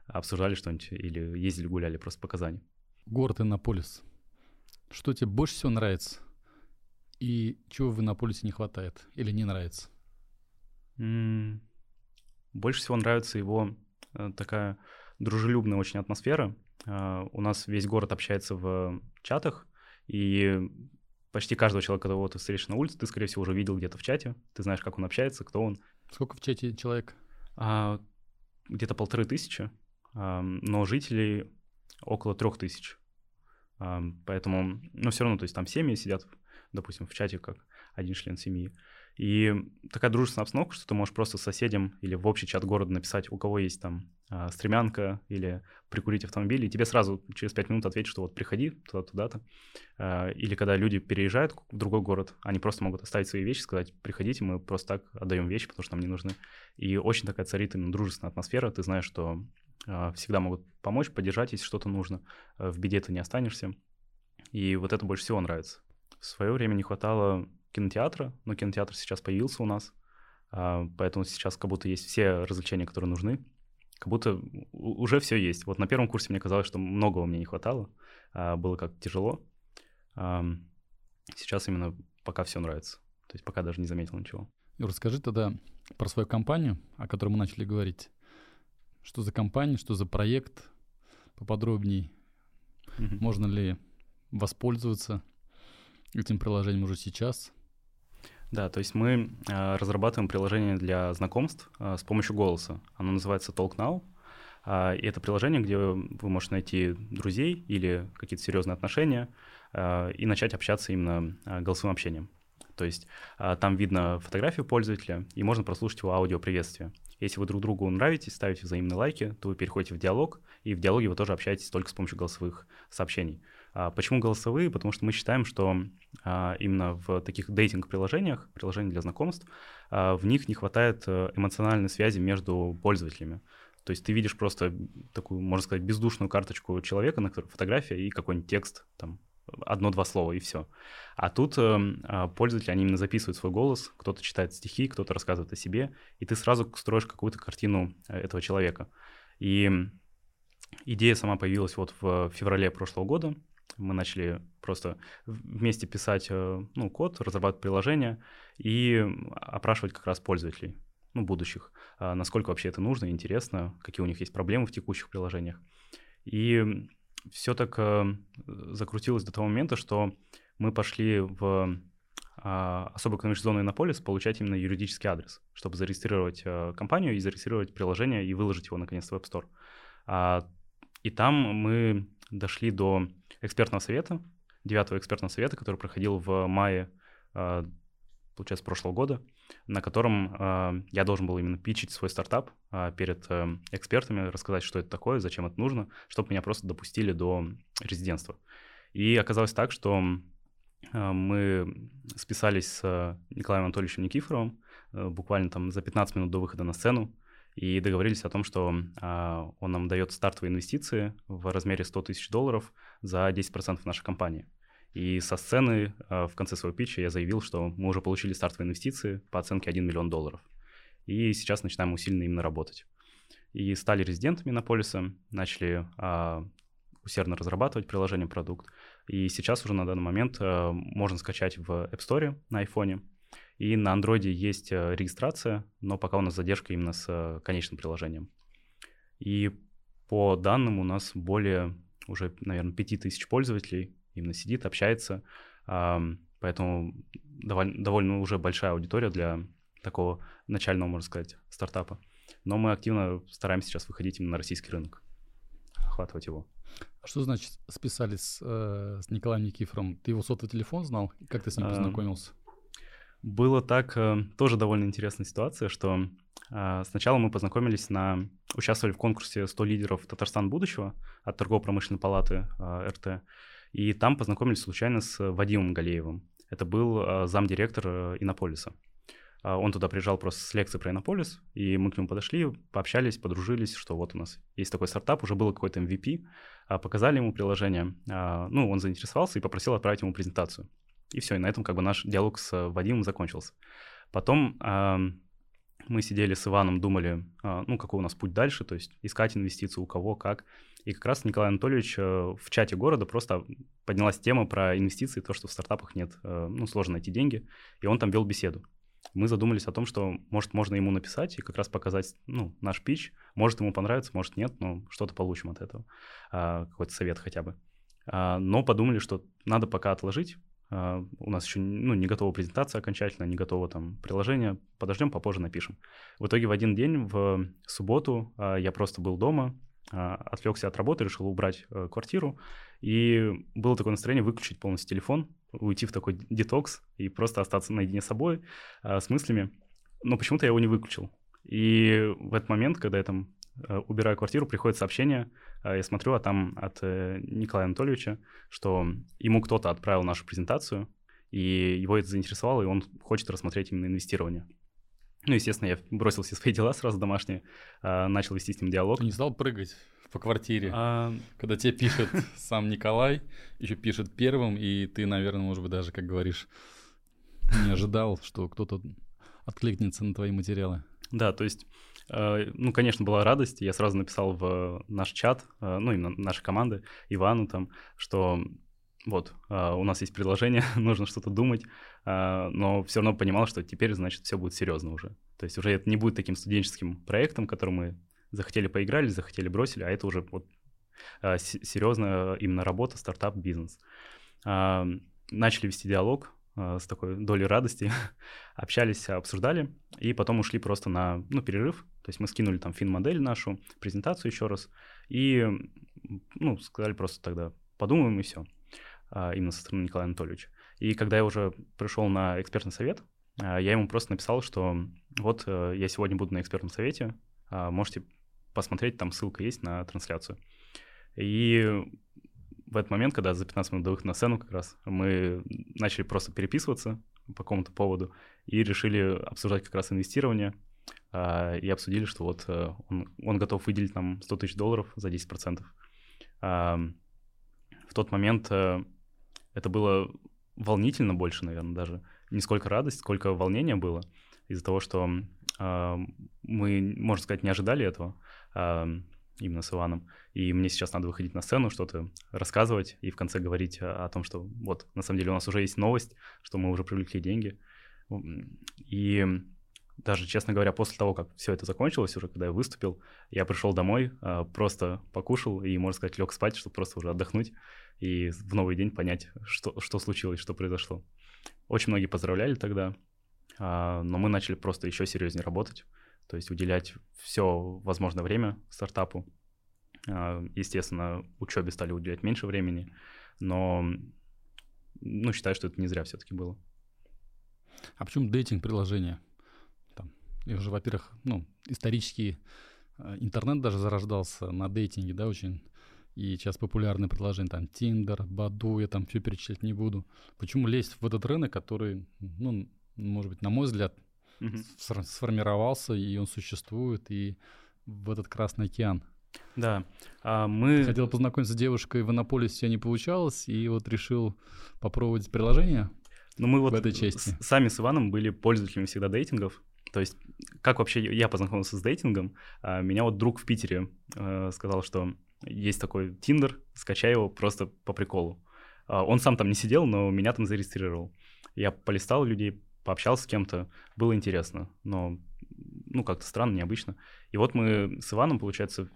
обсуждали что-нибудь или ездили гуляли просто по Казани. Город Иннополис. Что тебе больше всего нравится? И чего в Иннополисе не хватает или не нравится? Больше всего нравится его э, такая дружелюбная очень атмосфера. Э, у нас весь город общается в чатах, и почти каждого человека, которого ты встретишь на улице, ты, скорее всего, уже видел где-то в чате. Ты знаешь, как он общается, кто он. Сколько в чате человек? А, где-то полторы тысячи, а, но жителей около трех тысяч. А, поэтому, ну, все равно, то есть там семьи сидят, допустим, в чате как один член семьи. И такая дружественная обстановка, что ты можешь просто соседям или в общий чат города написать, у кого есть там а, стремянка или прикурить автомобиль, и тебе сразу через пять минут ответят, что вот приходи туда-туда-то. А, или когда люди переезжают в другой город, они просто могут оставить свои вещи, сказать, приходите, мы просто так отдаем вещи, потому что нам не нужны. И очень такая царит именно дружественная атмосфера, ты знаешь, что а, всегда могут помочь, поддержать, если что-то нужно. В беде ты не останешься. И вот это больше всего нравится. В свое время не хватало кинотеатра, но кинотеатр сейчас появился у нас, а, поэтому сейчас как будто есть все развлечения, которые нужны, как будто уже все есть. Вот на первом курсе мне казалось, что многого мне не хватало, а, было как тяжело. Сейчас именно пока все нравится, то есть пока даже не заметил ничего. Расскажи тогда про свою компанию, о которой мы начали говорить. Что за компания, что за проект, поподробнее. Mm-hmm. Можно ли воспользоваться этим приложением уже сейчас? Да, то есть мы э, разрабатываем приложение для знакомств э, с помощью голоса. Оно называется Talk Now. Э, и это приложение, где вы можете найти друзей или какие-то серьезные отношения и начать общаться именно голосовым общением. То есть а, там видно фотографию пользователя, и можно прослушать его аудиоприветствие. Если вы друг другу нравитесь, ставите взаимные лайки, то вы переходите в диалог, и в диалоге вы тоже общаетесь только с помощью голосовых сообщений. А почему голосовые? Потому что мы считаем, что а, именно в таких дейтинг-приложениях, приложениях для знакомств, а, в них не хватает э, эмоциональной связи между пользователями. То есть ты видишь просто такую, можно сказать, бездушную карточку человека, на которой фотография и какой-нибудь текст, там, одно-два слова, и все. А тут э, пользователи, они именно записывают свой голос, кто-то читает стихи, кто-то рассказывает о себе, и ты сразу строишь какую-то картину э, этого человека. И идея сама появилась вот в феврале прошлого года. Мы начали просто вместе писать э, ну, код, разрабатывать приложение и опрашивать как раз пользователей, ну, будущих, а насколько вообще это нужно, интересно, какие у них есть проблемы в текущих приложениях. И все так э, закрутилось до того момента, что мы пошли в а, особую экономическую зону Иннополис получать именно юридический адрес, чтобы зарегистрировать э, компанию и зарегистрировать приложение и выложить его наконец в App Store. А, и там мы дошли до экспертного совета, девятого экспертного совета, который проходил в мае, э, получается, прошлого года на котором э, я должен был именно питчить свой стартап э, перед э, экспертами, рассказать, что это такое, зачем это нужно, чтобы меня просто допустили до резидентства. И оказалось так, что э, мы списались с Николаем Анатольевичем Никифоровым э, буквально там за 15 минут до выхода на сцену и договорились о том, что э, он нам дает стартовые инвестиции в размере 100 тысяч долларов за 10% нашей компании. И со сцены а, в конце своего питча я заявил, что мы уже получили стартовые инвестиции по оценке 1 миллион долларов. И сейчас начинаем усиленно именно работать. И стали резидентами на полиса, начали а, усердно разрабатывать приложение, продукт. И сейчас уже на данный момент а, можно скачать в App Store на iPhone. И на Android есть а, регистрация, но пока у нас задержка именно с а, конечным приложением. И по данным у нас более уже, наверное, 5000 пользователей именно сидит, общается. Поэтому довольно, довольно уже большая аудитория для такого начального, можно сказать, стартапа. Но мы активно стараемся сейчас выходить именно на российский рынок, охватывать его. А что значит списались с, э, с Николаем Никифором? Ты его сотовый телефон знал? Как ты с ним познакомился? Было так, э, тоже довольно интересная ситуация, что э, сначала мы познакомились на... Участвовали в конкурсе «100 лидеров Татарстан будущего» от Торгово-промышленной палаты э, РТ. И там познакомились случайно с Вадимом Галеевым. Это был э, замдиректор э, Иннополиса. А, он туда приезжал просто с лекции про Иннополис, и мы к нему подошли, пообщались, подружились, что вот у нас есть такой стартап, уже был какой-то MVP, а, показали ему приложение. А, ну, он заинтересовался и попросил отправить ему презентацию. И все, и на этом как бы наш диалог с Вадимом закончился. Потом мы сидели с Иваном, думали, ну, какой у нас путь дальше, то есть искать инвестиции у кого, как. И как раз Николай Анатольевич э, в чате города просто поднялась тема про инвестиции, то, что в стартапах нет, э, ну, сложно найти деньги, и он там вел беседу. Мы задумались о том, что, может, можно ему написать и как раз показать, ну, наш пич. Может, ему понравится, может, нет, но что-то получим от этого, а, какой-то совет хотя бы. А, но подумали, что надо пока отложить, у нас еще ну, не готова презентация окончательно, не готово там приложение. Подождем, попозже напишем. В итоге в один день, в субботу, uh, я просто был дома, а, отвлекся от работы, решил убрать э, квартиру, и было такое настроение выключить полностью телефон, уйти в такой детокс и просто остаться наедине с собой, а, с мыслями. Но почему-то я его не выключил. И в этот момент, когда я там убираю квартиру, приходит сообщение, а, я смотрю, а там от э, Николая Анатольевича, что ему кто-то отправил нашу презентацию, и его это заинтересовало, и он хочет рассмотреть именно инвестирование. Ну, естественно, я бросил все свои дела сразу домашние, э, начал вести с ним диалог. Ты не стал прыгать по квартире, а... когда тебе пишет сам Николай, еще пишет первым, и ты, наверное, может быть, даже, как говоришь, не ожидал, что кто-то откликнется на твои материалы. Да, то есть, э, ну, конечно, была радость. Я сразу написал в наш чат, э, ну, именно нашей команды, Ивану там, что вот, uh, у нас есть предложение, нужно что-то думать, но все равно понимал, что теперь, значит, все будет серьезно уже. То есть уже это не будет таким студенческим проектом, который мы захотели поиграли, захотели бросили, а это уже вот серьезная именно работа, стартап, бизнес. Начали вести диалог с такой долей радости, общались, обсуждали, и потом ушли просто на ну, перерыв. То есть мы скинули там фин-модель нашу, презентацию еще раз, и ну, сказали просто тогда подумаем и все. А, именно со стороны Николая Анатольевича. И когда я уже пришел на экспертный совет, я ему просто написал, что вот я сегодня буду на экспертном совете, можете посмотреть, там ссылка есть на трансляцию. И в этот момент, когда за 15 минут до выхода на сцену как раз, мы начали просто переписываться по какому-то поводу и решили обсуждать как раз инвестирование, а, и обсудили, что вот э, он, он готов выделить нам 100 тысяч долларов за 10%. А, в тот момент э, это было волнительно больше, наверное, даже. Не сколько радость, сколько волнения было из-за того, что а, мы, можно сказать, не ожидали этого именно с Иваном. И мне сейчас надо выходить на сцену, что-то рассказывать и в конце говорить о, о том, что вот, на самом деле у нас уже есть новость, что мы уже привлекли деньги. И даже, честно говоря, после того, как все это закончилось, уже когда я выступил, я пришел домой, а, просто покушал и, можно сказать, лег спать, чтобы просто уже отдохнуть и в новый день понять, что, что случилось, что произошло. Очень многие поздравляли тогда, а, но мы начали просто еще серьезнее работать, то есть уделять все возможное время стартапу. А, естественно, учебе стали уделять меньше времени, но ну, считаю, что это не зря все-таки было. А почему дейтинг-приложение? И уже, во-первых, ну, исторически э, интернет даже зарождался на дейтинге, да, очень. И сейчас популярные приложения, там, Tinder, Баду, я там все перечислять не буду. Почему лезть в этот рынок, который, ну, может быть, на мой взгляд, mm-hmm. сформировался, и он существует, и в этот Красный океан? Да, а мы... Хотел познакомиться с девушкой в Иннополисе, не получалось, и вот решил попробовать приложение ну, мы вот в этой части. сами с Иваном были пользователями всегда дейтингов, то есть, как вообще я познакомился с дейтингом? А, меня вот друг в Питере э, сказал, что есть такой Тиндер, скачай его просто по приколу. А, он сам там не сидел, но меня там зарегистрировал. Я полистал людей, пообщался с кем-то, было интересно, но ну как-то странно, необычно. И вот мы с Иваном, получается,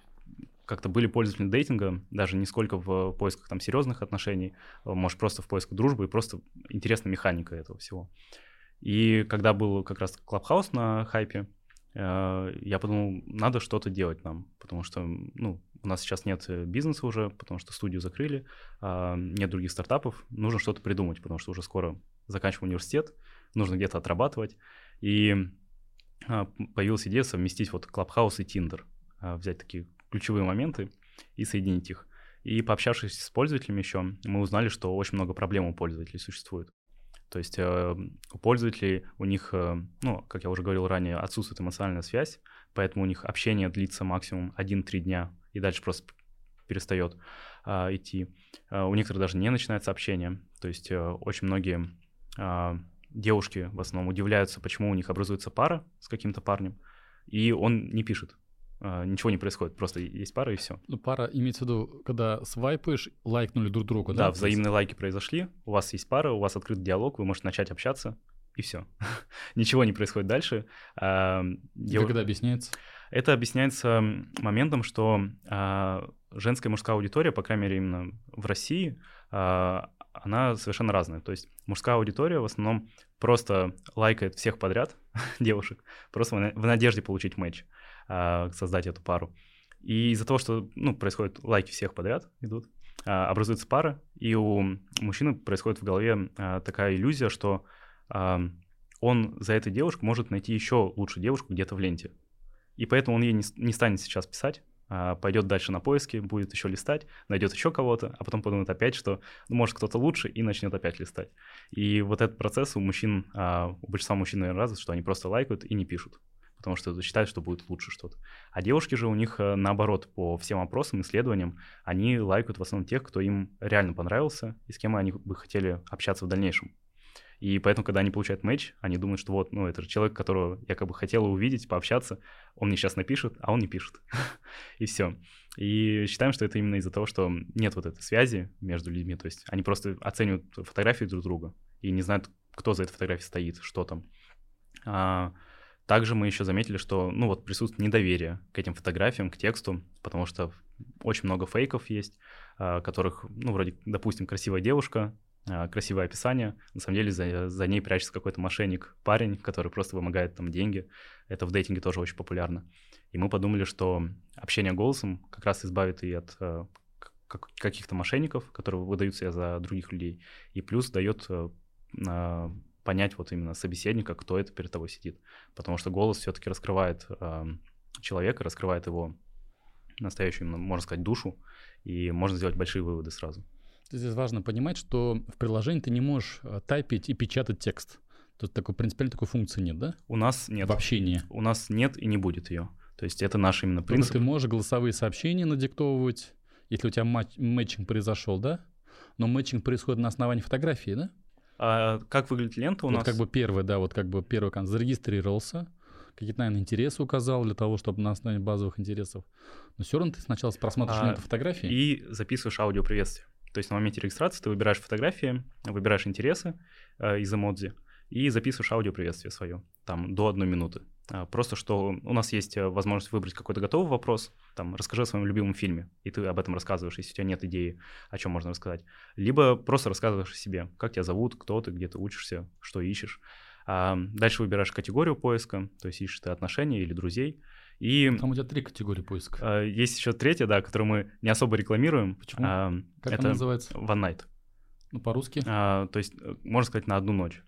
как-то были пользователи дейтинга, даже не сколько в поисках там серьезных отношений, а, может просто в поисках дружбы и просто интересная механика этого всего. И когда был как раз Клабхаус на хайпе, э, я подумал, надо что-то делать нам, потому что, ну, у нас сейчас нет бизнеса уже, потому что студию закрыли, а, нет других стартапов, нужно что-то придумать, потому что уже скоро заканчиваем университет, нужно где-то отрабатывать. И а, появилась идея совместить вот Clubhouse и Tinder, а, взять такие ключевые моменты и соединить их. И пообщавшись с пользователями еще, мы узнали, что очень много проблем у пользователей существует. То есть э, у пользователей, у них, э, ну, как я уже говорил ранее, отсутствует эмоциональная связь, поэтому у них общение длится максимум 1-3 дня, и дальше просто перестает э, идти. Э, у некоторых даже не начинается общение. То есть э, очень многие э, девушки в основном удивляются, почему у них образуется пара с каким-то парнем, и он не пишет. А, ничего не происходит, просто есть пара и все. Ну, пара имеется в виду, когда свайпаешь, лайкнули друг другу, да? Да, взаимные лайки произошли, у вас есть пара, у вас открыт диалог, вы можете начать общаться, и все. ничего не происходит дальше. А, дев... Это объясняется? Это объясняется моментом, что а, женская и мужская аудитория, по крайней мере, именно в России, она совершенно разная. То есть мужская аудитория в основном просто лайкает всех подряд девушек, просто в надежде получить матч. А, создать эту пару. И из-за того, что ну, происходит лайки всех подряд идут, а, образуется пара, и у мужчины происходит в голове а, такая иллюзия, что он за этой девушкой может найти еще лучшую девушку где-то в ленте. И поэтому он ей не, не станет сейчас писать, пойдет дальше на поиски, будет еще листать, найдет еще кого-то, а потом подумает опять, что ну, может кто-то лучше, и начнет опять листать. И вот этот процесс у мужчин, у большинства мужчин, наверное, развит, что они просто лайкают и не пишут потому что считают, что будет лучше что-то. А девушки же у них э, наоборот, по всем опросам, исследованиям, они лайкают в основном тех, кто им реально понравился и с кем они бы хотели общаться в дальнейшем. И поэтому, когда они получают матч, они думают, что вот, ну, это же человек, которого я как бы хотела увидеть, пообщаться, он мне сейчас напишет, а он не пишет. и все. И считаем, что это именно из-за того, что нет вот этой связи между людьми, то есть они просто оценивают фотографии друг друга и не знают, кто за этой фотографией стоит, что там. А, также мы еще заметили, что ну вот присутствует недоверие к этим фотографиям, к тексту, потому что очень много фейков есть, а, которых, ну, вроде, допустим, красивая девушка, красивое описание, на самом деле за, за ней прячется какой-то мошенник, парень, который просто вымогает там деньги. Это в дейтинге тоже очень популярно. И мы подумали, что общение голосом как раз избавит и от а, каких-то мошенников, которые выдают себя за других людей, и плюс дает э, понять вот именно собеседника, кто это перед тобой сидит. Потому что голос все-таки раскрывает э, человека, раскрывает его настоящую, можно сказать, душу, и можно сделать большие выводы сразу. Здесь важно понимать, что в приложении ты не можешь э, тайпить и печатать текст. Тут такой принципиально такой функции нет, да? У нас нет. В общении. У нас нет и не будет ее. То есть это наш именно принцип. Только ты можешь голосовые сообщения надиктовывать, если у тебя матч, мэтчинг произошел, да? Но мэтчинг происходит на основании фотографии, да? А как выглядит лента у вот нас? как бы первый, да, вот как бы первый канал зарегистрировался, какие-то, наверное, интересы указал для того, чтобы на основании базовых интересов. Но все равно ты сначала просмотришь а, ленту фотографии. И записываешь аудиоприветствие. То есть на моменте регистрации ты выбираешь фотографии, выбираешь интересы э, из эмодзи и записываешь аудиоприветствие свое, там, до одной минуты. А, просто что у нас есть э, возможность выбрать какой-то готовый вопрос, там, расскажи о своем любимом фильме, и ты об этом рассказываешь, если у тебя нет идеи, о чем можно рассказать. Либо просто рассказываешь о себе, как тебя зовут, кто ты, где ты учишься, что ищешь. А дальше выбираешь категорию поиска, то есть ищешь ты отношения или друзей. И Там у тебя три категории поиска. А, есть еще третья, да, которую мы не особо рекламируем. Почему? А, как это она называется? One Night. Ну, по-русски? А, то есть, э, можно сказать, на одну ночь.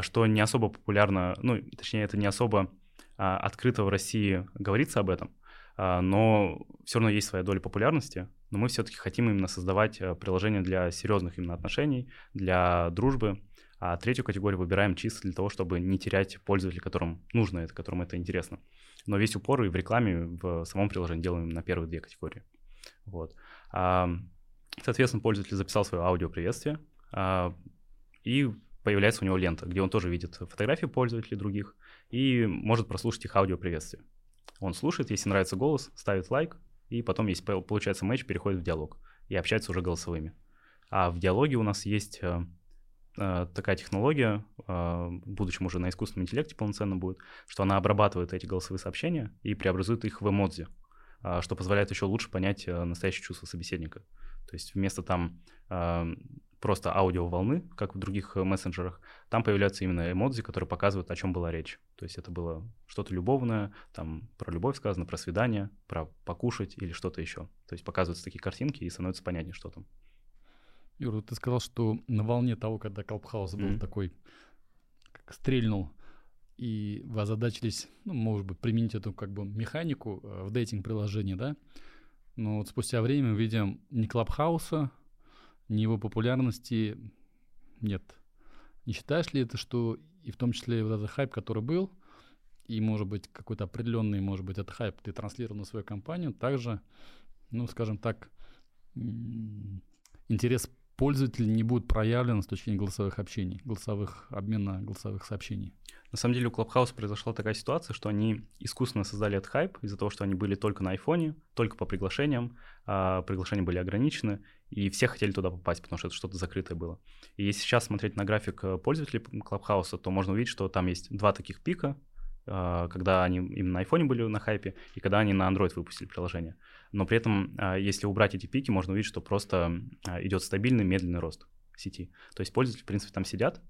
Что не особо популярно, ну, точнее, это не особо а, открыто в России говорится об этом, а, но все равно есть своя доля популярности. Но мы все-таки хотим именно создавать а, приложения для серьезных именно отношений, для дружбы. А третью категорию выбираем чисто для того, чтобы не терять пользователей, которым нужно это, которым это интересно. Но весь упор и в рекламе, в самом приложении делаем на первые две категории. Вот. Соответственно, пользователь записал свое аудиоприветствие, и появляется у него лента, где он тоже видит фотографии пользователей других и может прослушать их аудиоприветствие. Он слушает, если нравится голос, ставит лайк, и потом, если получается матч, переходит в диалог и общается уже голосовыми. А в диалоге у нас есть э, такая технология, э, в будущем уже на искусственном интеллекте полноценно будет, что она обрабатывает эти голосовые сообщения и преобразует их в эмодзи, э, что позволяет еще лучше понять э, настоящее чувство собеседника. То есть вместо там э, просто аудиоволны, как в других э, мессенджерах, там появляются именно эмодзи, которые показывают, о чем была речь. То есть это было что-то любовное, там про любовь сказано, про свидание, про покушать или что-то еще. То есть показываются такие картинки и становится понятнее, что там. Юра, ты сказал, что на волне того, когда Клабхаус был mm-hmm. такой, как стрельнул, и вы озадачились, ну, может быть, применить эту как бы механику э, в дейтинг-приложении, да? Но вот спустя время мы видим ни Клабхауса, ни его популярности нет. Не считаешь ли это, что и в том числе вот этот хайп, который был, и, может быть, какой-то определенный, может быть, этот хайп ты транслировал на свою компанию, также, ну, скажем так, интерес пользователя не будет проявлен с точки зрения голосовых общений, голосовых обмена голосовых сообщений. На самом деле у Clubhouse произошла такая ситуация, что они искусственно создали этот хайп из-за того, что они были только на айфоне, только по приглашениям, а приглашения были ограничены, и все хотели туда попасть, потому что это что-то закрытое было. И если сейчас смотреть на график э, пользователей Clubhouse, то можно увидеть, что там есть два таких пика, а, когда они именно на iPhone были на хайпе, и когда они на Android выпустили приложение. Но при этом, а, если убрать эти пики, можно увидеть, что просто а, идет стабильный, медленный рост сети. То есть пользователи, в принципе, там сидят,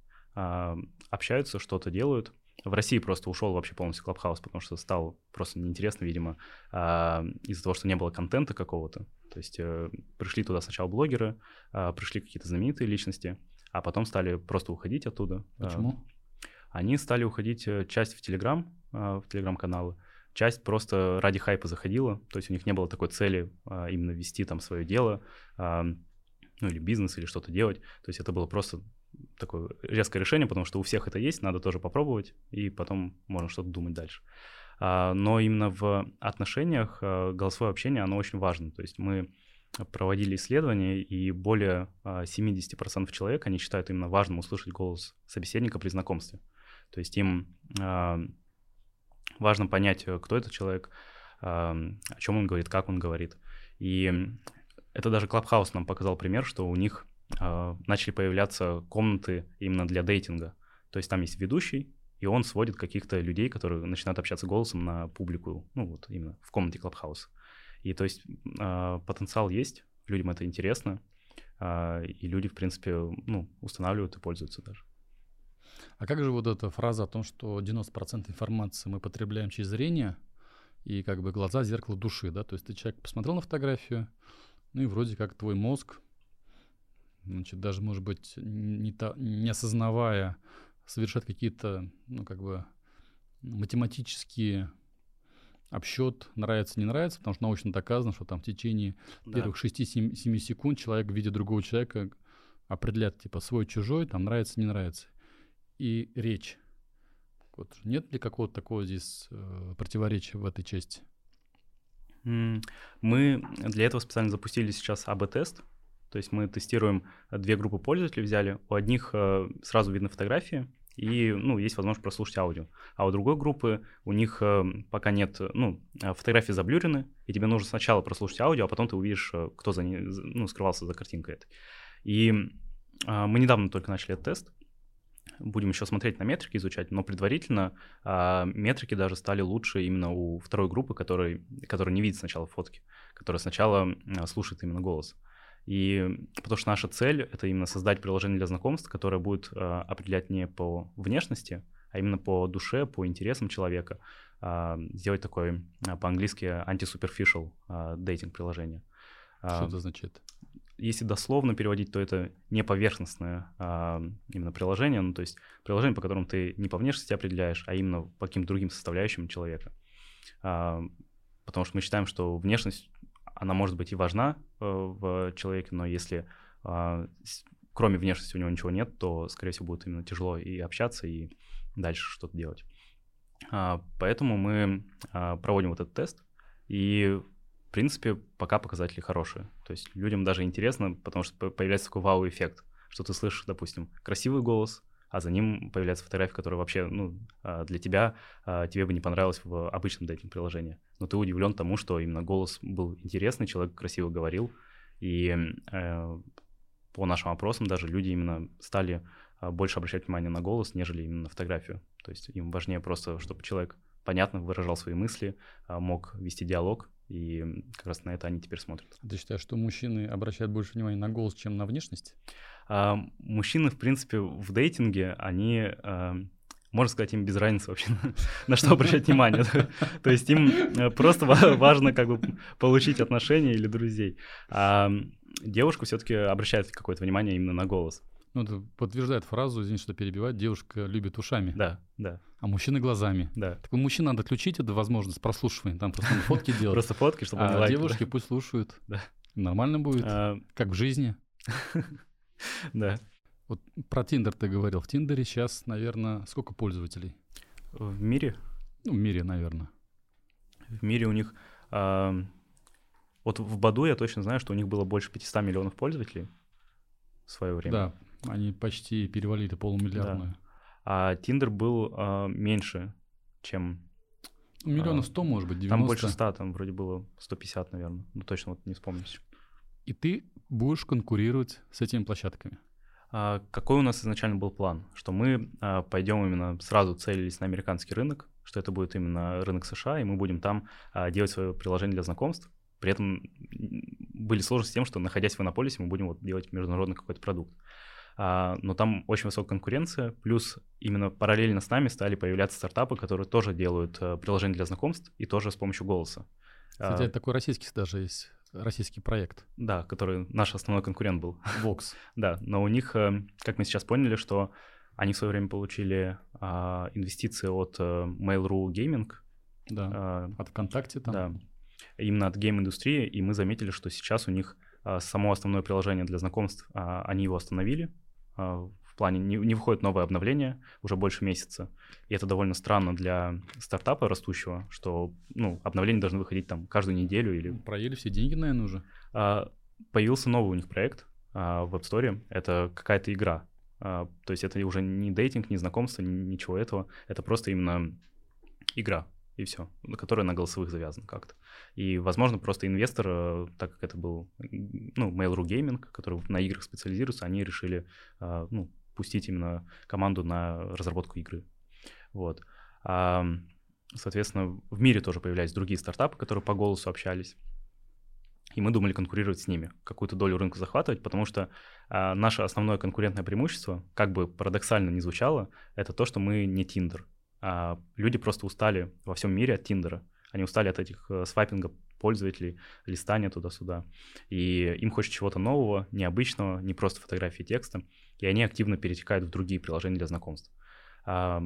общаются, что-то делают. В России просто ушел вообще полностью Клабхаус, потому что стал просто неинтересно, видимо, из-за того, что не было контента какого-то. То есть э, пришли туда сначала блогеры, пришли какие-то знаменитые личности, а потом стали просто уходить оттуда. Почему? они стали уходить э, часть в Телеграм, в Телеграм-каналы, часть просто ради хайпа заходила, то есть у них не было такой цели а, именно вести там свое дело, а, ну или бизнес, или что-то делать, то есть это было просто такое резкое решение, потому что у всех это есть, надо тоже попробовать, и потом можно что-то думать дальше. А, но именно в отношениях голосовое общение, оно очень важно, то есть мы проводили исследования, и более 70% человек, они считают именно важным услышать голос собеседника при знакомстве. То есть им э, важно понять, э, кто этот человек, о чем он говорит, как он говорит. И это даже Clubhouse нам показал пример, что у них э, начали появляться комнаты именно для дейтинга. То есть там есть ведущий, и он сводит каких-то людей, которые начинают общаться голосом на публику, ну вот именно в комнате Clubhouse. И то есть э, потенциал есть, людям это интересно, э, и люди, в принципе, ну, устанавливают и пользуются даже. А как же вот эта фраза о том, что 90% информации мы потребляем через зрение, и как бы глаза — зеркало души, да? То есть ты человек посмотрел на фотографию, ну и вроде как твой мозг значит, даже, может быть, не, та, не осознавая, совершать какие-то, ну, как бы, математические обсчет нравится, не нравится, потому что научно доказано, что там в течение да. первых 6-7 секунд человек, видя другого человека, определяет, типа, свой-чужой, там нравится, не нравится. И речь. Вот. Нет ли какого-то такого здесь э, противоречия в этой части? Мы для этого специально запустили сейчас АБ-тест. То есть мы тестируем две группы пользователей, взяли. У одних э, сразу видно фотографии, и, ну, есть возможность прослушать аудио. А у другой группы у них э, пока нет, ну, фотографии заблюрены, и тебе нужно сначала прослушать аудио, а потом ты увидишь, э, кто за ней, ну, скрывался за картинкой этой. И э, мы недавно только начали этот тест, будем еще смотреть на метрики, изучать, но предварительно э, метрики даже стали лучше именно у второй группы, который, которая не видит сначала фотки, которая сначала э, слушает именно голос. И потому что наша цель — это именно создать приложение для знакомств, которое будет э, определять не по внешности, а именно по душе, по интересам человека, э, сделать такой э, по-английски anti-superficial э, дейтинг-приложение. Что это означает? Если дословно переводить, то это не поверхностное а, именно приложение, ну то есть приложение, по которому ты не по внешности определяешь, а именно по каким-то другим составляющим человека. А, потому что мы считаем, что внешность она может быть и важна э, в человеке, но если э, кроме внешности у него ничего нет, то, скорее всего, будет именно тяжело и общаться, и дальше что-то делать. А, поэтому мы а, проводим вот этот тест, и, принципе, пока показатели хорошие. То есть людям даже интересно, потому что появляется такой вау-эффект, что ты слышишь, допустим, красивый голос, а за ним появляется фотография, которая вообще, ну, а, для тебя, а, тебе бы не понравилась в обычном дейтинг-приложении. Но ты удивлен тому, что именно голос был интересный, человек красиво говорил, и э, по нашим опросам даже люди именно стали а, больше обращать внимание на голос, нежели именно на фотографию. То есть им важнее просто, чтобы человек понятно выражал свои мысли, мог вести диалог, и как раз на это они теперь смотрят. Ты считаешь, что мужчины обращают больше внимания на голос, чем на внешность? А, мужчины, в принципе, в дейтинге, они, а, можно сказать, им без разницы вообще, на что обращать внимание. То есть им э, просто важно как бы получить отношения или друзей. А девушка все-таки обращает какое-то внимание именно на голос. Ну, это подтверждает фразу, извини, что перебивать, девушка любит ушами. Да, да. А мужчина глазами. Да. Так у мужчин надо отключить эту возможность прослушивания, там просто фотки делать. Просто фотки, чтобы А девушки пусть слушают. Да. Нормально будет, а, как в жизни. Да. Вот про Тиндер ты говорил. В Тиндере сейчас, наверное, сколько пользователей? В мире? Ну, в мире, наверное. В мире у них... Э, вот в Баду я точно знаю, что у них было больше 500 миллионов пользователей в свое время. Да, они почти перевалили полумиллиардную. Да. А Тиндер был э, меньше, чем... Миллионов сто, может быть, 90. Там больше 100, там вроде было 150, наверное. Ну, точно вот не вспомню. И ты будешь конкурировать с этими площадками? А, какой у нас изначально был план? Что мы а, пойдем именно сразу целились на американский рынок, что это будет именно рынок США, и мы будем там а, делать свое приложение для знакомств. При этом были сложности с тем, что находясь в Иннополисе, мы будем вот делать международный какой-то продукт. А, но там очень высокая конкуренция, плюс именно параллельно с нами стали появляться стартапы, которые тоже делают а, приложение для знакомств и тоже с помощью голоса. Кстати, а, такой российский даже есть российский проект. Да, который наш основной конкурент был. Vox. да, но у них, э, как мы сейчас поняли, что они в свое время получили а, инвестиции от а, Mail.ru Gaming. Да, а, от ВКонтакте там. Да, именно от гейм-индустрии, и мы заметили, что сейчас у них а, само основное приложение для знакомств, а, они его остановили, в плане не, не выходит новое обновление уже больше месяца. И это довольно странно для стартапа растущего, что ну, обновления должны выходить там каждую неделю или... Проели все деньги, наверное, уже. А, появился новый у них проект а, в App Store. Это какая-то игра. А, то есть это уже не дейтинг, не знакомство, ничего этого. Это просто именно игра и все, которая на голосовых завязана как-то. И, возможно, просто инвестор, э, так как это был, ну, Mail.ru Gaming, который на играх специализируется, они решили, а, ну, пустить именно команду на разработку игры. Вот. Соответственно, в мире тоже появлялись другие стартапы, которые по голосу общались. И мы думали конкурировать с ними, какую-то долю рынка захватывать, потому что а, наше основное конкурентное преимущество, как бы парадоксально ни звучало, это то, что мы не Tinder. А люди просто устали во всем мире от Тиндера. Они устали от этих э, свайпинга пользователей, листания туда-сюда. И им хочется чего-то нового, необычного, не просто фотографии текста, и они активно перетекают в другие приложения для знакомств. А,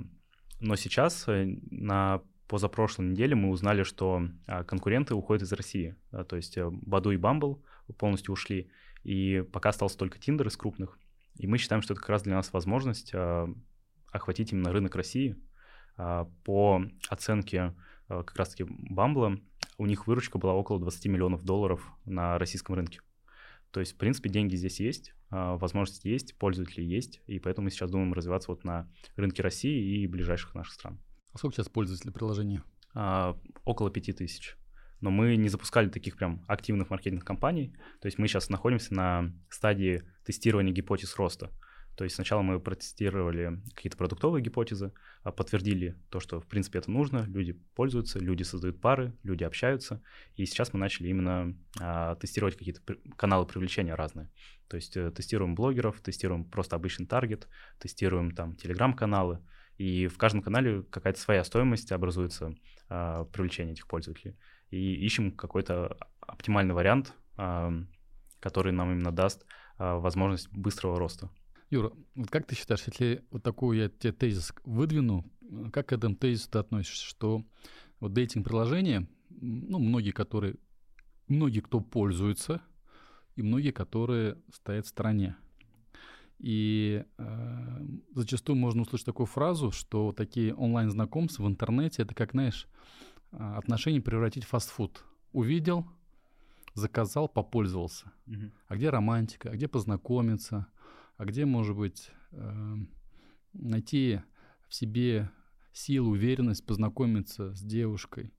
но сейчас, э, на позапрошлой неделе, мы узнали, что а, конкуренты уходят из России. То есть э, Баду и Бамбл полностью ушли, и пока остался только Тиндер из крупных. И мы считаем, что это как раз для нас возможность охватить именно рынок России. По оценке как раз-таки Бамбла, у них выручка была около 20 миллионов долларов на российском рынке. То есть, в принципе, деньги здесь есть, а, возможности есть, пользователи есть, и поэтому мы сейчас думаем развиваться вот на рынке России и ближайших наших стран. А сколько сейчас пользователей приложения? А, около тысяч. Но мы не запускали таких прям активных маркетинг компаний. То есть мы сейчас находимся на стадии тестирования гипотез роста. То есть сначала мы протестировали какие-то продуктовые гипотезы, а, подтвердили то, что в принципе это нужно, люди пользуются, люди создают пары, люди общаются, и сейчас мы начали именно а, тестировать какие-то каналы привлечения разные. То есть э, тестируем блогеров, тестируем просто обычный таргет, тестируем там телеграм-каналы, и в каждом канале какая-то своя стоимость образуется а, привлечение этих пользователей. И ищем какой-то оптимальный вариант, который нам именно даст возможность быстрого роста. Юра, вот как ты считаешь, если вот такую я тебе тезис выдвину, как к этому тезису ты относишься, что вот дейтинг-приложения, ну, многие, которые, многие, кто пользуется, и многие, которые стоят в стороне. И э, зачастую можно услышать такую фразу, что такие онлайн-знакомства в интернете это как, знаешь, а, отношения превратить в фастфуд. Увидел, заказал, попользовался. Угу. А где романтика, а где познакомиться, а где, может быть, э, найти в себе силу, уверенность, познакомиться с девушкой.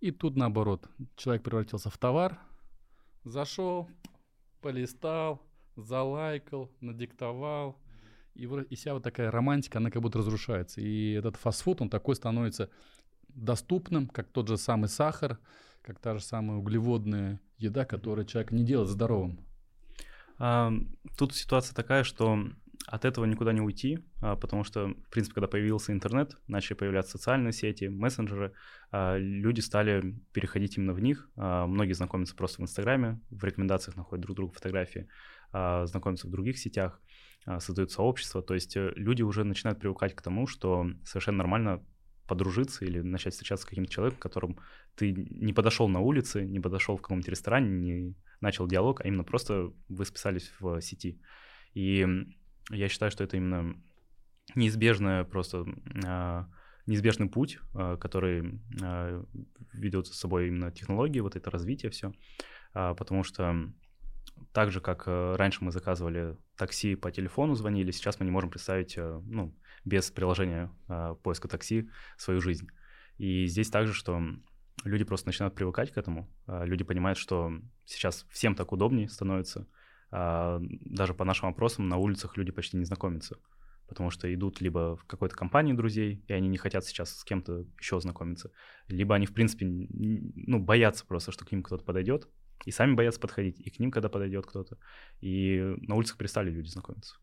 И тут наоборот, человек превратился в товар, зашел, полистал, залайкал, надиктовал, и, вся вот такая романтика, она как будто разрушается. И этот фастфуд, он такой становится доступным, как тот же самый сахар, как та же самая углеводная еда, которую человек не делает здоровым. Тут ситуация такая, что от этого никуда не уйти, а, потому что, в принципе, когда появился интернет, начали появляться социальные сети, мессенджеры, а, люди стали переходить именно в них. А, многие знакомятся просто в Инстаграме, в рекомендациях находят друг друга фотографии, знакомятся в других сетях, создают сообщества. То есть э, люди уже начинают привыкать к тому, что совершенно нормально подружиться или начать встречаться с каким-то человеком, которым ты не подошел на улице, не подошел в каком-то ресторане, не начал диалог, а именно просто вы списались в сети. И я считаю, что это именно неизбежное просто а, неизбежный путь, а, который а, ведет за собой именно технологии, вот это развитие все, потому что так же, как э, раньше мы заказывали такси по телефону, звонили, сейчас мы не можем представить, э, ну, без приложения поиска такси свою жизнь. И здесь также, что люди просто начинают привыкать к этому. А, люди понимают, что сейчас всем так удобнее становится. А, даже по нашим опросам на улицах люди почти не знакомятся, потому что идут либо в какой-то компании друзей, и они не хотят сейчас с кем-то еще знакомиться, либо они, в принципе, ну, боятся просто, что к ним кто-то подойдет, и сами боятся подходить, и к ним, когда подойдет кто-то. И на улицах перестали люди знакомиться.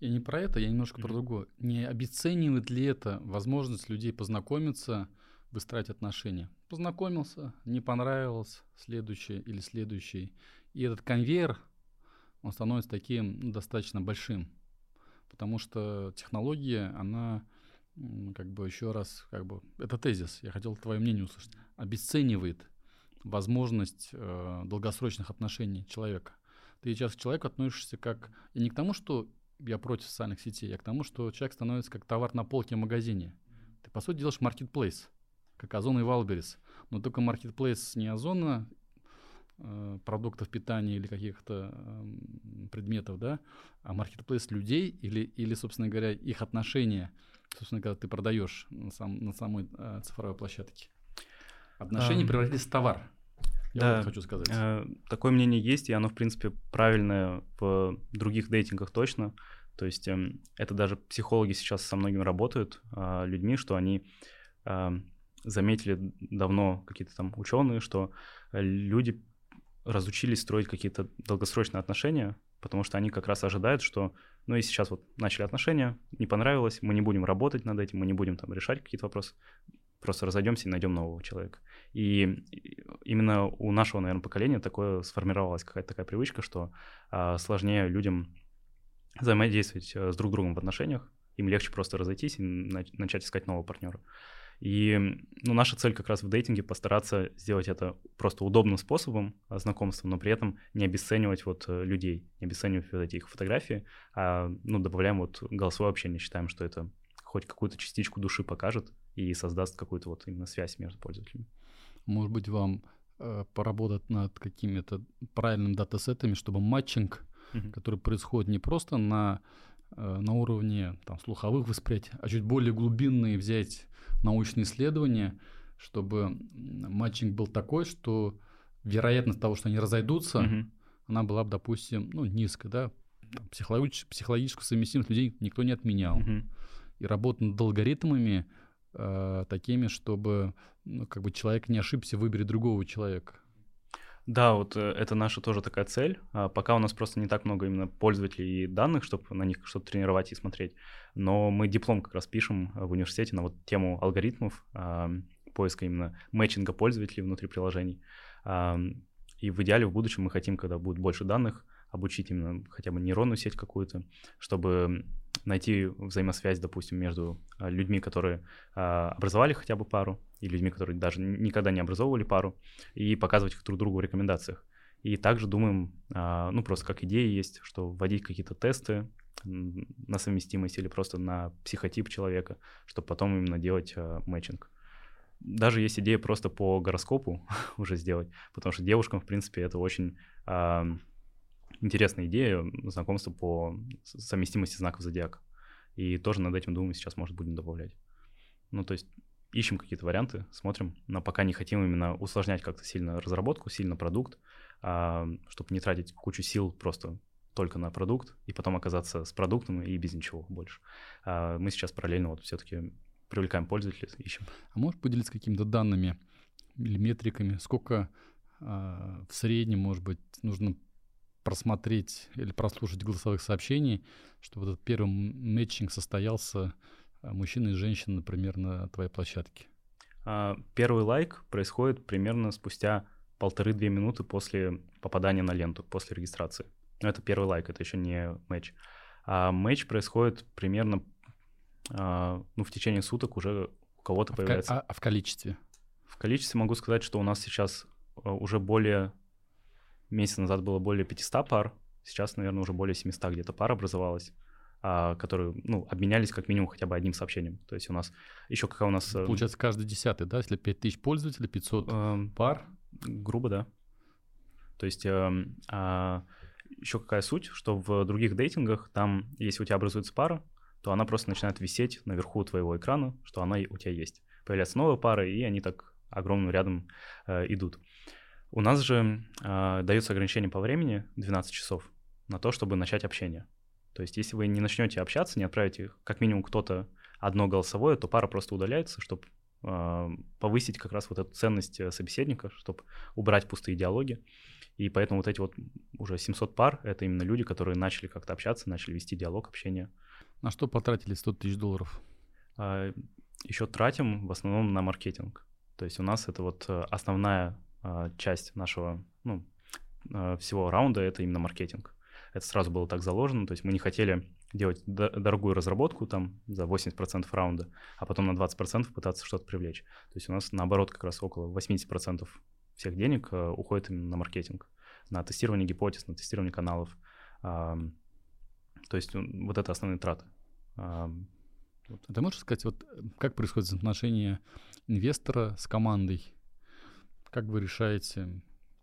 Я не про это, я немножко mm-hmm. про другое. Не обесценивает ли это возможность людей познакомиться, выстраивать отношения. Познакомился, не понравилось, следующий или следующий. И этот конвейер, он становится таким ну, достаточно большим, потому что технология, она как бы еще раз, как бы, это тезис, я хотел твое мнение услышать, обесценивает возможность э, долгосрочных отношений человека. Ты сейчас к человеку относишься как, и не к тому, что я против социальных сетей, а к тому, что человек становится как товар на полке в магазине. Ты, по сути, делаешь маркетплейс как Озон и Валберис. Но только маркетплейс не Озона э, продуктов питания или каких-то э, предметов, да, а маркетплейс людей или, или, собственно говоря, их отношения, собственно, когда ты продаешь на, сам, на самой э, цифровой площадке. Отношения а, превратились в товар. Я да, вот хочу сказать. Э, такое мнение есть, и оно, в принципе, правильное в других дейтингах точно. То есть э, это даже психологи сейчас со многими работают э, людьми, что они э, заметили давно какие-то там ученые, что люди разучились строить какие-то долгосрочные отношения, потому что они как раз ожидают, что, ну и сейчас вот начали отношения, не понравилось, мы не будем работать над этим, мы не будем там решать какие-то вопросы, просто разойдемся и найдем нового человека. И именно у нашего, наверное, поколения такое сформировалась какая-то такая привычка, что а, сложнее людям взаимодействовать э, с друг другом в отношениях, им легче просто разойтись и начать искать нового партнера. И ну, наша цель как раз в дейтинге постараться сделать это просто удобным способом а, знакомства, но при этом не обесценивать вот э, людей, не обесценивать вот эти их фотографии, а ну, добавляем вот голосовое общение, считаем, что это хоть какую-то частичку души покажет и создаст какую-то вот именно связь между пользователями. Может быть, вам э, поработать над какими-то правильными датасетами, чтобы матчинг, mm-hmm. который происходит не просто на, э, на уровне там, слуховых восприятий, а чуть более глубинные взять научные исследования, чтобы матчинг был такой, что вероятность того, что они разойдутся, mm-hmm. она была бы, допустим, ну, низкая, да, психологическую, психологическую совместимость людей никто не отменял. Mm-hmm и работа над алгоритмами э, такими, чтобы ну, как бы человек не ошибся в выборе другого человека. Да, вот э, это наша тоже такая цель. А, пока у нас просто не так много именно пользователей и данных, чтобы на них что-то тренировать и смотреть. Но мы диплом как раз пишем в университете на вот тему алгоритмов а, поиска именно мэтчинга пользователей внутри приложений. А, и в идеале в будущем мы хотим, когда будет больше данных, обучить именно хотя бы нейронную сеть какую-то, чтобы найти взаимосвязь, допустим, между а, людьми, которые а, образовали хотя бы пару, и людьми, которые даже никогда не образовывали пару, и показывать их друг другу в рекомендациях. И также думаем, а, ну просто как идея есть, что вводить какие-то тесты на совместимость или просто на психотип человека, чтобы потом именно делать мэтчинг. Даже есть идея просто по гороскопу уже сделать, потому что девушкам, в принципе, это очень интересная идея знакомства по совместимости знаков зодиака. И тоже над этим думаем, сейчас, может, будем добавлять. Ну, то есть ищем какие-то варианты, смотрим, но пока не хотим именно усложнять как-то сильно разработку, сильно продукт, а, чтобы не тратить кучу сил просто только на продукт и потом оказаться с продуктом и без ничего больше. А мы сейчас параллельно вот все-таки привлекаем пользователей, ищем. А можешь поделиться какими-то данными или метриками, сколько а, в среднем, может быть, нужно просмотреть или прослушать голосовых сообщений, чтобы этот первый мэтчинг состоялся а, мужчина и женщина, например, на твоей площадке? А, первый лайк происходит примерно спустя полторы-две минуты после попадания на ленту, после регистрации. Но это первый лайк, это еще не матч. А матч происходит примерно а, ну, в течение суток уже у кого-то а появляется. В, а, а в количестве? В количестве могу сказать, что у нас сейчас уже более Месяц назад было более 500 пар, сейчас, наверное, уже более 700 где-то пар образовалось а, которые, ну, обменялись как минимум хотя бы одним сообщением. То есть у нас еще какая у нас... Э, Получается, каждый десятый, да? Если 5000 пользователей, 500 э, пар? Грубо, да. То есть э, а, еще какая суть, что в других дейтингах там, если у тебя образуется пара, то она просто начинает висеть наверху твоего экрана, что она у тебя есть. Появляется новая пара, и они так огромным рядом э, идут. У нас же э, дается ограничение по времени 12 часов на то, чтобы начать общение. То есть, если вы не начнете общаться, не отправите как минимум кто-то одно голосовое, то пара просто удаляется, чтобы э, повысить как раз вот эту ценность э, собеседника, чтобы убрать пустые диалоги. И поэтому вот эти вот уже 700 пар — это именно люди, которые начали как-то общаться, начали вести диалог, общение. На что потратили 100 тысяч долларов? Э, еще тратим в основном на маркетинг. То есть у нас это вот э, основная а, часть нашего, ну, а, всего раунда — это именно маркетинг. Это сразу было так заложено, то есть мы не хотели делать дорогую разработку там за 80% раунда, а потом на 20% пытаться что-то привлечь. То есть у нас наоборот как раз около 80% всех денег а, уходит именно на маркетинг, на тестирование гипотез, на тестирование каналов. То есть вот это основные траты. Ты можешь сказать, вот как происходит отношение инвестора с командой? Как вы решаете,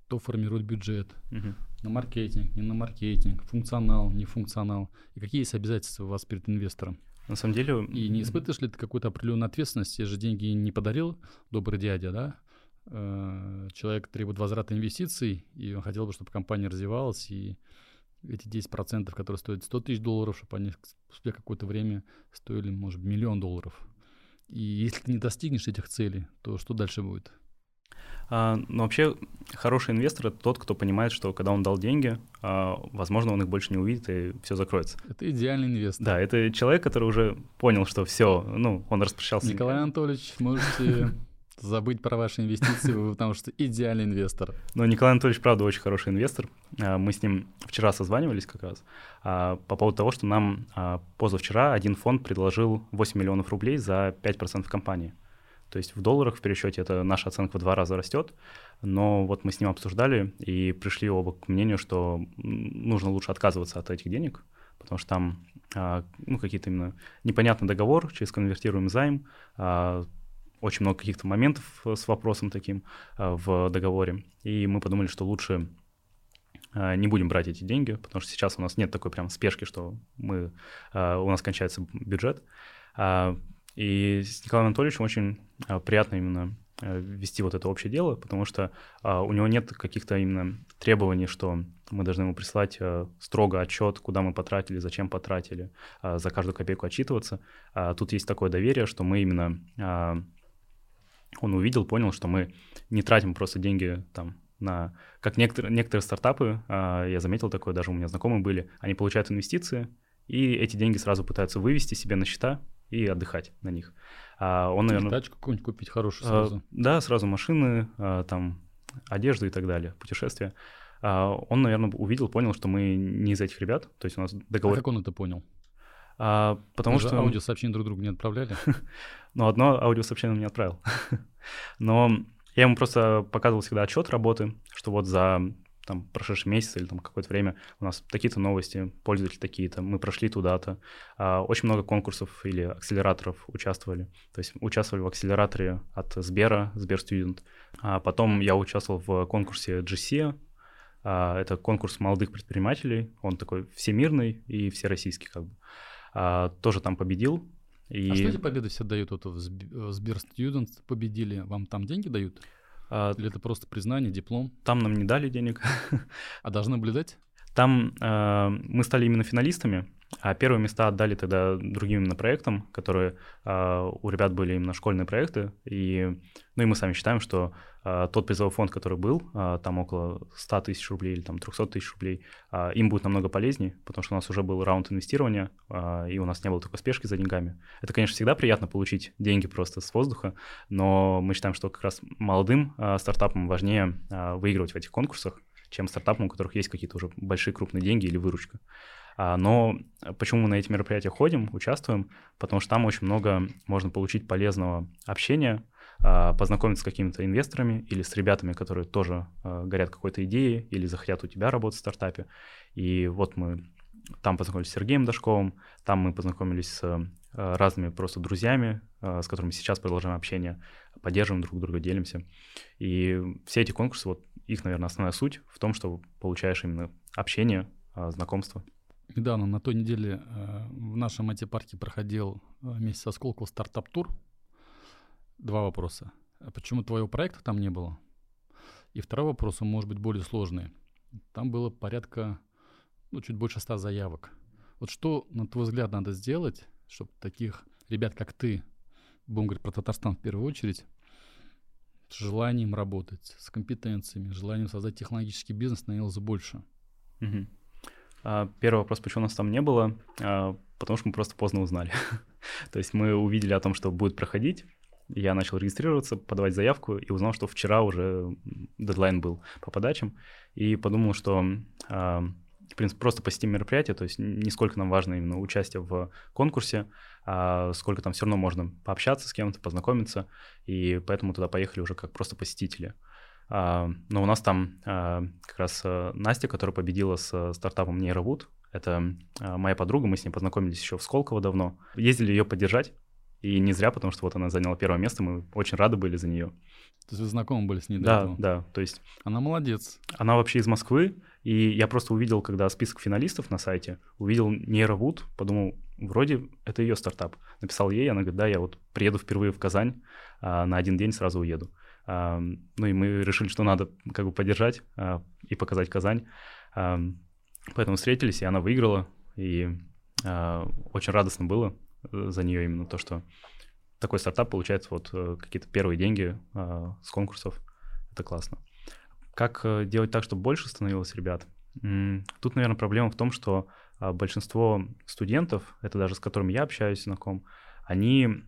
кто формирует бюджет, угу. на маркетинг, не на маркетинг, функционал, не функционал, и какие есть обязательства у вас перед инвестором? На самом деле... И не испытываешь ли ты какую-то определенную ответственность? Я же деньги не подарил, добрый дядя, да? Э, человек требует возврата инвестиций, и он хотел бы, чтобы компания развивалась, и эти 10%, которые стоят 100 тысяч долларов, чтобы они спустя какое-то время стоили, может, миллион долларов. И если ты не достигнешь этих целей, то что дальше будет? А, но вообще хороший инвестор это тот, кто понимает, что когда он дал деньги, а, возможно, он их больше не увидит и все закроется. Это идеальный инвестор. Да, это человек, который уже понял, что все, ну, он распрощался. Николай Анатольевич, можете забыть про ваши инвестиции, потому что идеальный инвестор. Ну, Николай Анатольевич, правда, очень хороший инвестор. А, мы с ним вчера созванивались как раз по поводу того, что нам позавчера один фонд предложил 8 миллионов рублей за 5% компании. То есть в долларах в пересчете это наша оценка в два раза растет, но вот мы с ним обсуждали и пришли оба к мнению, что нужно лучше отказываться от этих денег, потому что там ну, какие-то именно непонятный договор, через конвертируемый займ, очень много каких-то моментов с вопросом таким а, в договоре, и мы подумали, что лучше а, не будем брать эти деньги, потому что сейчас у нас нет такой прям спешки, что мы, а, у нас кончается бюджет. И с Николаем Анатольевичем очень приятно именно вести вот это общее дело, потому что у него нет каких-то именно требований, что мы должны ему прислать строго отчет, куда мы потратили, зачем потратили, за каждую копейку отчитываться. Тут есть такое доверие, что мы именно он увидел, понял, что мы не тратим просто деньги там на... Как некоторые, некоторые стартапы, а, я заметил такое, даже у меня знакомые были, они получают инвестиции, и эти деньги сразу пытаются вывести себе на счета и отдыхать на них. А он, наверное... Тачку какую-нибудь купить хорошую а, сразу. А, да, сразу машины, а, там, одежду и так далее, путешествия. А, он, наверное, увидел, понял, что мы не из этих ребят, то есть у нас договор... А как он это понял? А, потому Вы что... аудиосообщения друг другу не отправляли? ну, одно аудиосообщение он не отправил. Но я ему просто показывал всегда отчет работы, что вот за там, прошедший месяц или там какое-то время у нас такие-то новости, пользователи такие-то, мы прошли туда-то. А, очень много конкурсов или акселераторов участвовали. То есть участвовали в акселераторе от Сбера, Сбер. А потом я участвовал в конкурсе GC, а, это конкурс молодых предпринимателей, он такой всемирный и всероссийский как бы. А, тоже там победил. И... А что эти победы все дают? Вот в Сбер победили, вам там деньги дают? А, Или это просто признание, диплом? Там нам не дали денег. А должны были дать? Там э, мы стали именно финалистами, а первые места отдали тогда другим именно проектам, которые э, у ребят были именно школьные проекты. И, ну и мы сами считаем, что э, тот призовой фонд, который был, э, там около 100 тысяч рублей или там 300 тысяч рублей, э, им будет намного полезнее, потому что у нас уже был раунд инвестирования, э, и у нас не было такой спешки за деньгами. Это, конечно, всегда приятно получить деньги просто с воздуха, но мы считаем, что как раз молодым э, стартапам важнее э, выигрывать в этих конкурсах, чем стартапам, у которых есть какие-то уже большие крупные деньги или выручка. А, но почему мы на эти мероприятия ходим, участвуем? Потому что там очень много можно получить полезного общения, а, познакомиться с какими-то инвесторами или с ребятами, которые тоже а, горят какой-то идеей или захотят у тебя работать в стартапе. И вот мы там познакомились с Сергеем Дашковым, там мы познакомились с разными просто друзьями, с которыми сейчас продолжаем общение, поддерживаем друг друга, делимся. И все эти конкурсы, вот их, наверное, основная суть в том, что получаешь именно общение, знакомство. Недавно на той неделе э, в нашем IT-парке проходил э, вместе со Сколково стартап-тур. Два вопроса. А почему твоего проекта там не было? И второй вопрос, он может быть более сложный. Там было порядка, ну, чуть больше ста заявок. Вот что, на твой взгляд, надо сделать, чтобы таких ребят, как ты, будем говорить про Татарстан в первую очередь, желанием работать, с компетенциями, желанием создать технологический бизнес становилось больше? Угу. А, первый вопрос, почему нас там не было, а, потому что мы просто поздно узнали. То есть мы увидели о том, что будет проходить, я начал регистрироваться, подавать заявку и узнал, что вчера уже дедлайн был по подачам, и подумал, что а, в принципе, просто посетим мероприятие, то есть не сколько нам важно именно участие в конкурсе, а сколько там все равно можно пообщаться с кем-то, познакомиться, и поэтому туда поехали уже как просто посетители. А, но у нас там а, как раз э, Настя, которая победила с э, стартапом Нейровуд, это а, моя подруга, мы с ней познакомились еще в Сколково давно. Ездили ее поддержать, и не зря, потому что вот она заняла первое место, мы очень рады были за нее. То есть вы знакомы были с ней да, этого? Да, то есть... Она молодец. Она вообще из Москвы, и я просто увидел, когда список финалистов на сайте, увидел Нейровуд, подумал, вроде это ее стартап. Написал ей, она говорит, да, я вот приеду впервые в Казань, на один день сразу уеду. Ну и мы решили, что надо как бы поддержать а, и показать Казань. Поэтому встретились, и она выиграла. И а, очень радостно было за нее именно то, что такой стартап получает вот э, какие-то первые деньги а, с конкурсов. Это классно. Как э, делать так, чтобы больше становилось ребят? Тут, наверное, проблема в том, что большинство студентов, это даже с которыми я общаюсь, знаком, они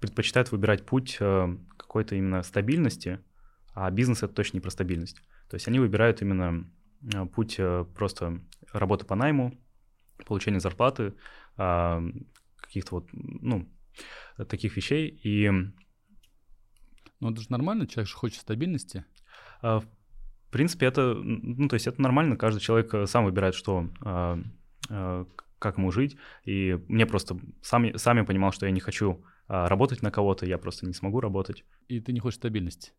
предпочитают выбирать путь какой-то именно стабильности, а бизнес это точно не про стабильность. То есть они выбирают именно а, путь э, просто работы по найму, получения зарплаты, а, каких-то вот, ну, таких вещей. И... Ну, это же нормально, человек же хочет стабильности. А, в принципе, это, ну, то есть это нормально, каждый человек э, сам выбирает, что, как ему жить. И мне просто сам, сам я понимал, что я не хочу работать на кого-то, я просто не смогу работать. И ты не хочешь стабильности?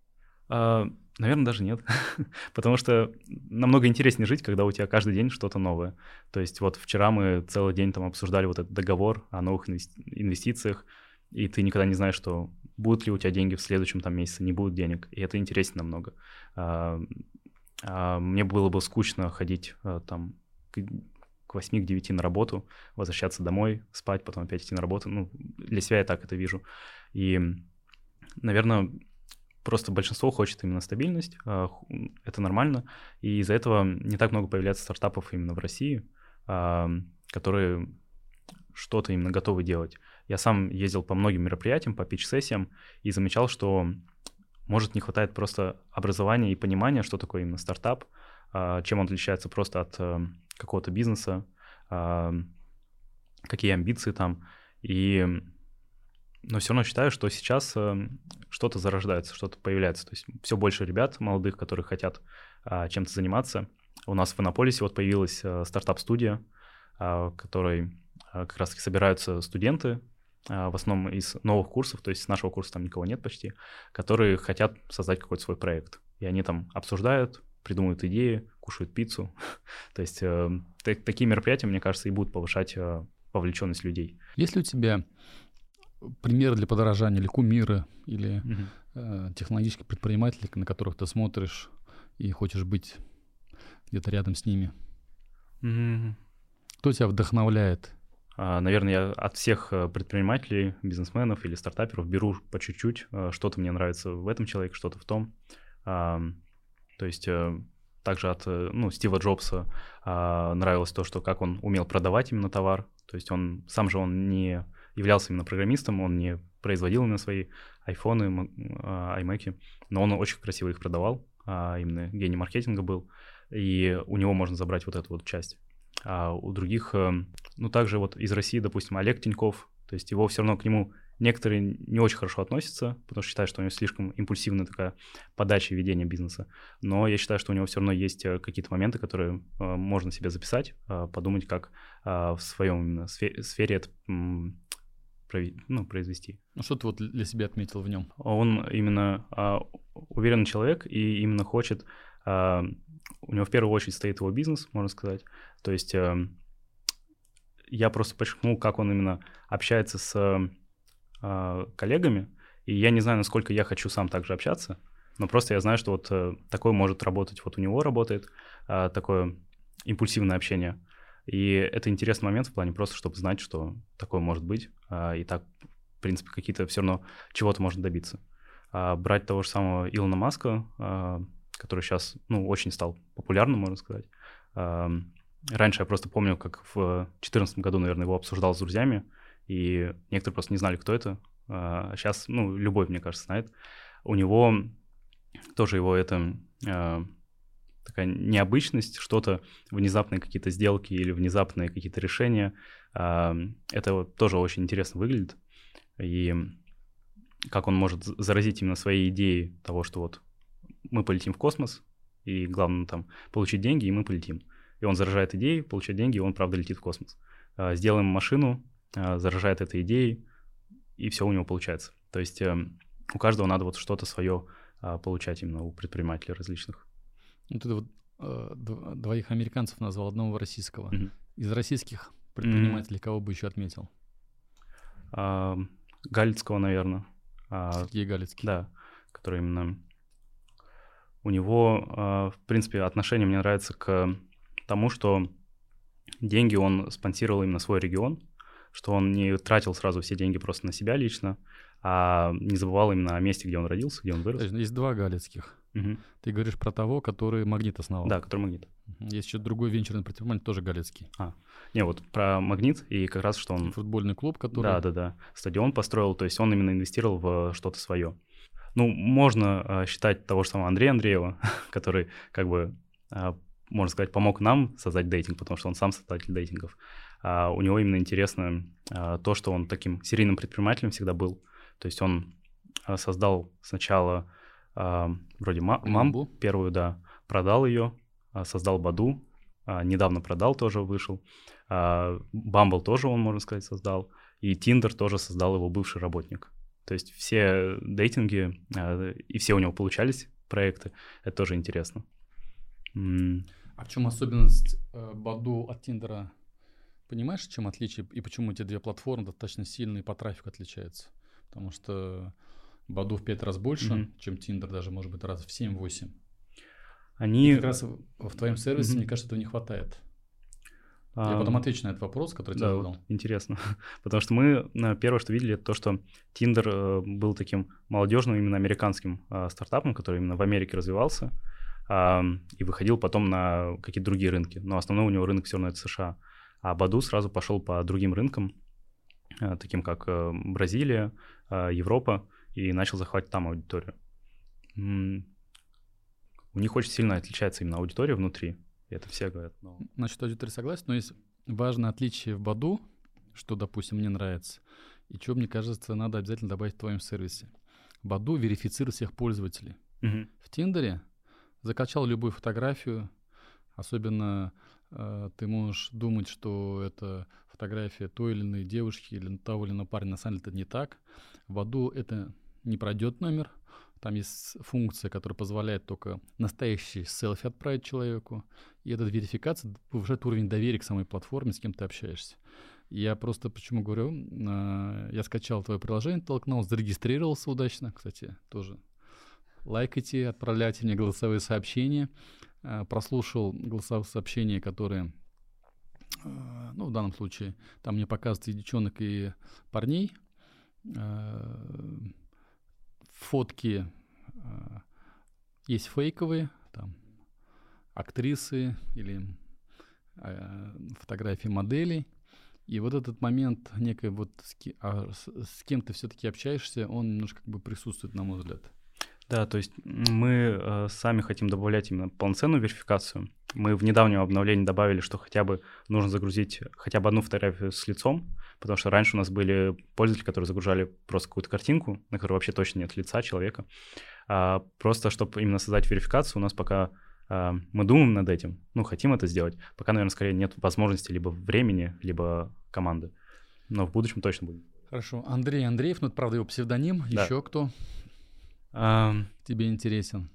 А, наверное, даже нет. Потому что намного интереснее жить, когда у тебя каждый день что-то новое. То есть вот вчера мы целый день там обсуждали вот этот договор о новых инвестициях, и ты никогда не знаешь, что будут ли у тебя деньги в следующем там месяце, не будет денег. И это интереснее намного. А, а, мне было бы скучно ходить а, там к 8 к 9 на работу, возвращаться домой, спать, потом опять идти на работу. Ну, для себя я так это вижу. И, наверное, Просто большинство хочет именно стабильность, а, это нормально, и из-за этого не так много появляется стартапов именно в России, а, которые что-то именно готовы делать. Я сам ездил по многим мероприятиям, по пич-сессиям, и замечал, что может не хватает просто образования и понимания, что такое именно стартап, а, чем он отличается просто от э, какого-то бизнеса, какие амбиции там. И но все равно считаю, что сейчас э, что-то зарождается, что-то появляется. То есть все больше ребят молодых, которые хотят а, чем-то заниматься. У нас в Иннополисе вот появилась а, стартап-студия, а, в которой а, как раз-таки собираются студенты, в основном из новых курсов, то есть с нашего курса там никого нет почти, которые хотят создать какой-то свой проект. И они там обсуждают, придумывают идеи, кушают пиццу. то есть э, такие мероприятия, мне кажется, и будут повышать э, вовлеченность людей. Есть ли у тебя примеры для подражания, или кумиры, или угу. э, технологические предприниматели, на которых ты смотришь и хочешь быть где-то рядом с ними? Угу. Кто тебя вдохновляет? А, наверное, я от всех э, предпринимателей, бизнесменов или стартаперов беру по чуть-чуть. Э, что-то мне нравится в этом человеке, что-то в том. То есть э, также от ну, Стива Джобса а, нравилось то, что как он умел продавать именно товар. То есть он сам же он не являлся именно программистом, он не производил именно свои айфоны, а, iMac, но он очень красиво их продавал, а, именно гений маркетинга был, и у него можно забрать вот эту вот часть. А у других, эм, ну, также вот из России, допустим, Олег Тиньков, то есть его все равно к нему некоторые не очень хорошо относятся, потому что считают, что у него слишком импульсивная такая подача и ведение бизнеса. Но я считаю, что у него все равно есть э, какие-то моменты, которые э, можно себе записать, э, подумать, как в своем именно сфере это ну, произвести. Ну что ты вот для себя отметил в нем? Он именно а, уверенный человек и именно хочет... А, у него в первую очередь стоит его бизнес, можно сказать. То есть а, я просто подчеркнул, как он именно общается с а, коллегами, и я не знаю, насколько я хочу сам также общаться, но просто я знаю, что вот а, такое может работать, вот у него работает а, такое импульсивное общение. И это интересный момент в плане просто, чтобы знать, что такое может быть, а, и так, в принципе, какие-то все равно чего-то можно добиться. А брать того же самого Илона Маска, а, который сейчас, ну, очень стал популярным, можно сказать. Раньше я просто помню, как в 2014 году, наверное, его обсуждал с друзьями, и некоторые просто не знали, кто это. Сейчас, ну, любой, мне кажется, знает. У него тоже его это такая необычность, что-то, внезапные какие-то сделки или внезапные какие-то решения. А, это вот тоже очень интересно выглядит. И как он может заразить именно своей идеей того, что вот мы полетим в космос, и главное там получить деньги, и мы полетим. И он заражает идеей, получает деньги, и он, правда, летит в космос. А, сделаем машину, а, заражает этой идеей, и все у него получается. То есть эм, у каждого надо вот что-то свое получать именно у предпринимателей различных. Вот это вот э, двоих американцев назвал, одного российского. Mm-hmm. Из российских предпринимателей mm-hmm. кого бы еще отметил? А, Галицкого, наверное. А, Сергей Галицкий. Да, который именно... У него, а, в принципе, отношение мне нравится к тому, что деньги он спонсировал именно свой регион, что он не тратил сразу все деньги просто на себя лично, а не забывал именно о месте, где он родился, где он вырос. Есть два Галицких. Угу. Ты говоришь про того, который Магнит основал. Да, который Магнит. Есть еще другой венчурный предприниматель, тоже Галицкий. А, не, вот про Магнит и как раз, что он... Футбольный клуб, который... Да, да, да. Стадион построил, то есть он именно инвестировал в что-то свое. Ну, можно э, считать того же самого Андрея Андреева, который, как бы, э, можно сказать, помог нам создать дейтинг, потому что он сам создатель дейтингов. А у него именно интересно э, то, что он таким серийным предпринимателем всегда был. То есть он э, создал сначала э, вроде ма- мамбу первую, да, продал ее, э, создал Баду, недавно продал, тоже вышел. Бамбл тоже он, можно сказать, создал. И Тиндер тоже создал его бывший работник. То есть все дейтинги, и все у него получались проекты, это тоже интересно. А в чем особенность э, Баду от Тиндера? Понимаешь, в чем отличие и почему эти две платформы достаточно сильные по трафику отличаются? Потому что Баду в пять раз больше, mm-hmm. чем Тиндер, даже может быть раз в 7-8. Они... И как раз в твоем сервисе, mm-hmm. мне кажется, этого не хватает. Я потом отвечу на этот вопрос, который да, тебе задал. Вот, интересно. Потому что мы э, первое, что видели, это то, что Tinder э, был таким молодежным, именно американским э, стартапом, который именно в Америке развивался и выходил потом на какие-то другие рынки. Но основной у него рынок все равно это США. А Баду сразу пошел по другим рынкам, таким как Бразилия, Европа, и начал захватывать там аудиторию. У них очень сильно отличается именно аудитория внутри. И это все говорят. Но... Насчет аудитории согласен, но есть важное отличие в Баду, что, допустим, мне нравится, и что, мне кажется, надо обязательно добавить в твоем сервисе. Баду верифицирует всех пользователей. Угу. В Тиндере закачал любую фотографию, особенно э, ты можешь думать, что это фотография той или иной девушки или того или иного парня, на самом деле это не так. В Баду это не пройдет номер, там есть функция, которая позволяет только настоящий селфи отправить человеку. И эта верификация повышает уровень доверия к самой платформе, с кем ты общаешься. Я просто почему говорю, э, я скачал твое приложение, толкнул, зарегистрировался удачно, кстати, тоже. Лайкайте, отправляйте мне голосовые сообщения. Э, прослушал голосовые сообщения, которые, э, ну, в данном случае, там мне показывают и девчонок, и парней фотки э, есть фейковые, там актрисы или фотографии моделей. И вот этот момент некой вот с, а, кем ты все-таки общаешься, он немножко как бы присутствует, на мой взгляд. Да, то есть мы э, сами хотим добавлять именно полноценную верификацию. Мы в недавнем обновлении добавили, что хотя бы нужно загрузить хотя бы одну фотографию с лицом, потому что раньше у нас были пользователи, которые загружали просто какую-то картинку, на которой вообще точно нет лица человека. А, просто чтобы именно создать верификацию, у нас пока а, мы думаем над этим, ну, хотим это сделать, пока, наверное, скорее нет возможности либо времени, либо команды. Но в будущем точно будет. Хорошо. Андрей Андреев, ну, это, правда, его псевдоним. Да. Еще кто? А, тебе интересен?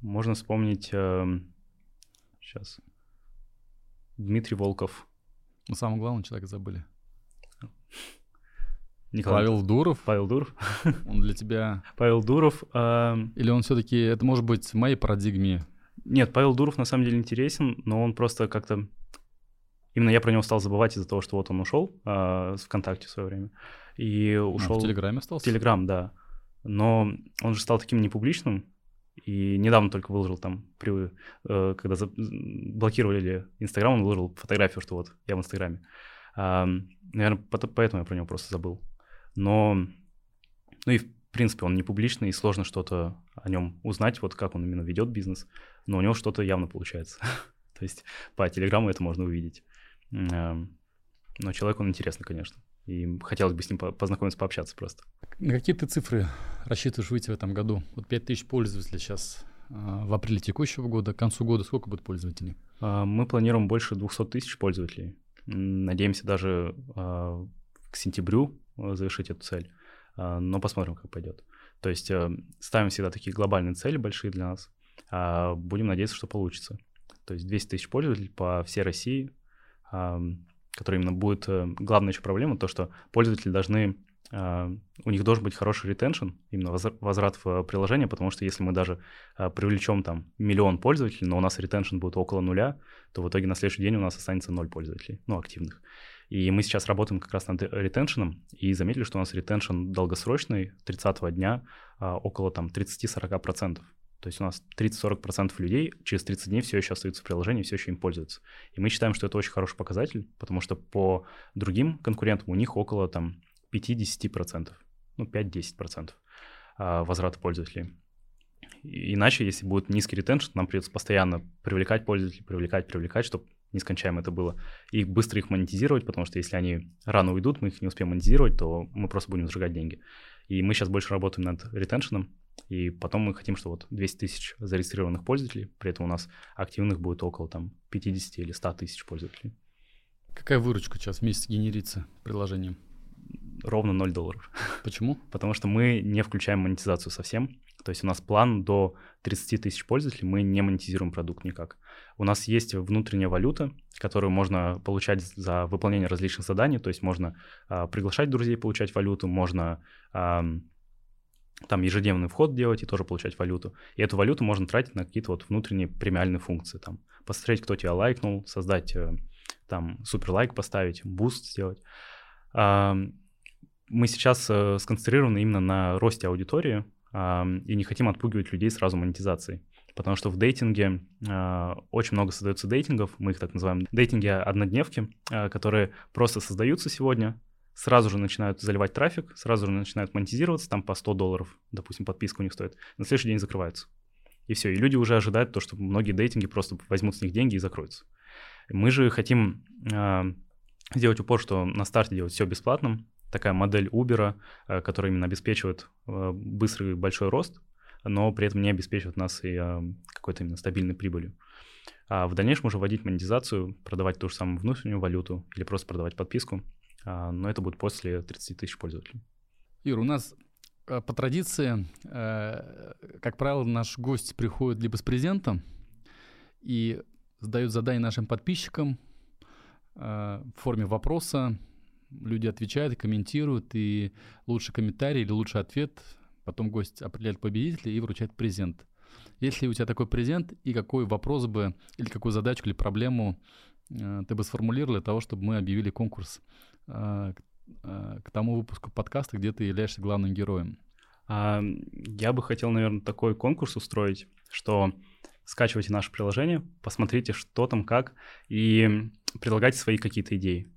Можно вспомнить э, сейчас Дмитрий Волков. Мы самого главного человека забыли. Николай... Павел Дуров. Павел Дуров. Он для тебя... Павел Дуров. Э... Или он все-таки, это может быть в моей парадигме? Нет, Павел Дуров на самом деле интересен, но он просто как-то... Именно я про него стал забывать из-за того, что вот он ушел э, с ВКонтакте в свое время. И ушел... А, в Телеграме остался? В Телеграм, да но он же стал таким непубличным, и недавно только выложил там, при, э, когда за, блокировали Инстаграм, он выложил фотографию, что вот я в Инстаграме. А, наверное, поэтому я про него просто забыл. Но, ну и в принципе он не публичный, и сложно что-то о нем узнать, вот как он именно ведет бизнес, но у него что-то явно получается. То есть по Телеграму это можно увидеть. Но человек он интересный, конечно. И хотелось бы с ним познакомиться, пообщаться просто. На какие ты цифры рассчитываешь выйти в этом году? Вот 5000 пользователей сейчас а, в апреле текущего года. К концу года сколько будет пользователей? А, мы планируем больше 200 тысяч пользователей. Надеемся даже а, к сентябрю завершить эту цель. Но посмотрим, как пойдет. То есть ставим всегда такие глобальные цели большие для нас. Будем надеяться, что получится. То есть 200 тысяч пользователей по всей России который именно будет э, главная еще проблема, то, что пользователи должны, э, у них должен быть хороший ретеншн, именно возврат в приложение, потому что если мы даже э, привлечем там миллион пользователей, но у нас ретеншн будет около нуля, то в итоге на следующий день у нас останется ноль пользователей, ну, активных. И мы сейчас работаем как раз над ретеншеном, и заметили, что у нас ретеншн долгосрочный, 30 дня, около там 30-40%. То есть у нас 30-40% людей через 30 дней все еще остаются в приложении, все еще им пользуются. И мы считаем, что это очень хороший показатель, потому что по другим конкурентам у них около там 5-10%, ну 5-10%. возврата пользователей. Иначе, если будет низкий ретеншн, нам придется постоянно привлекать пользователей, привлекать, привлекать, чтобы нескончаемо это было, и быстро их монетизировать, потому что если они рано уйдут, мы их не успеем монетизировать, то мы просто будем сжигать деньги. И мы сейчас больше работаем над ретеншеном, и потом мы хотим, что вот 200 тысяч зарегистрированных пользователей, при этом у нас активных будет около там 50 или 100 тысяч пользователей. Какая выручка сейчас в месяц генерится приложением? Ровно 0 долларов. Почему? Потому что мы не включаем монетизацию совсем. То есть у нас план до 30 тысяч пользователей, мы не монетизируем продукт никак. У нас есть внутренняя валюта, которую можно получать за выполнение различных заданий, то есть можно а, приглашать друзей получать валюту, можно а, там ежедневный вход делать и тоже получать валюту. И эту валюту можно тратить на какие-то вот внутренние премиальные функции, там посмотреть, кто тебя лайкнул, создать э, там супер лайк поставить, буст сделать. Мы сейчас э, сконцентрированы именно на росте аудитории, и не хотим отпугивать людей сразу монетизацией. Потому что в дейтинге э, очень много создается дейтингов, мы их так называем, дейтинги однодневки, э, которые просто создаются сегодня, сразу же начинают заливать трафик, сразу же начинают монетизироваться, там по 100 долларов, допустим, подписка у них стоит, на следующий день закрываются. И все, и люди уже ожидают то, что многие дейтинги просто возьмут с них деньги и закроются. Мы же хотим э, сделать упор, что на старте делать все бесплатным, такая модель Uber, э, которая именно обеспечивает э, быстрый большой рост, но при этом не обеспечивает нас и э, какой-то именно стабильной прибылью. А в дальнейшем уже вводить монетизацию, продавать ту же самую внутреннюю валюту или просто продавать подписку, но это будет после 30 тысяч пользователей. Ир, у нас по традиции, как правило, наш гость приходит либо с презентом и задает задание нашим подписчикам в форме вопроса, люди отвечают, комментируют, и лучший комментарий или лучший ответ, потом гость определяет победителя и вручает презент. Если у тебя такой презент, и какой вопрос бы, или какую задачку, или проблему э, ты бы сформулировал для того, чтобы мы объявили конкурс э, э, к тому выпуску подкаста, где ты являешься главным героем? А, я бы хотел, наверное, такой конкурс устроить, что скачивайте наше приложение, посмотрите, что там, как, и предлагайте свои какие-то идеи.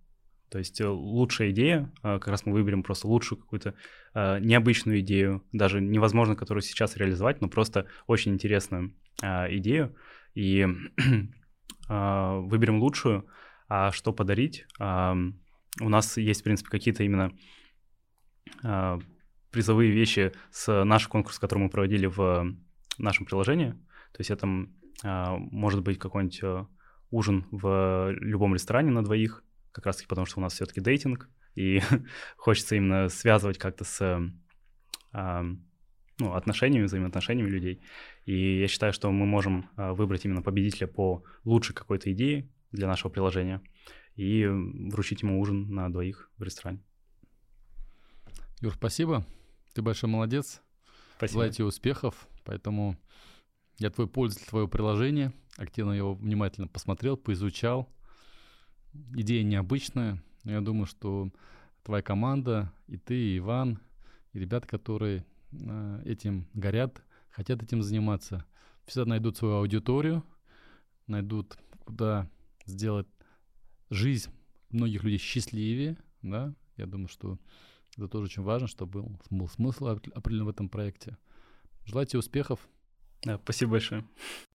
То есть э, лучшая идея, как раз мы выберем просто лучшую какую-то необычную идею, даже невозможно которую сейчас реализовать, но просто очень интересную идею, и выберем лучшую. А что подарить? У нас есть, в принципе, какие-то именно призовые вещи с нашего конкурса, который мы проводили в нашем приложении. То есть это может быть какой-нибудь ужин в любом ресторане на двоих, как раз-таки потому, что у нас все-таки дейтинг, и хочется именно связывать как-то с а, ну, отношениями, взаимоотношениями людей. И я считаю, что мы можем а, выбрать именно победителя по лучшей какой-то идее для нашего приложения и вручить ему ужин на двоих в ресторане. Юр, спасибо. Ты большой молодец. Спасибо. Желаю тебе успехов. Поэтому я твой пользователь твоего приложения. Активно его внимательно посмотрел, поизучал идея необычная, но я думаю, что твоя команда, и ты, и Иван, и ребята, которые э, этим горят, хотят этим заниматься, всегда найдут свою аудиторию, найдут, куда сделать жизнь многих людей счастливее, да, я думаю, что это тоже очень важно, чтобы был, был смысл определен в этом проекте. Желаю тебе успехов. Да, спасибо большое.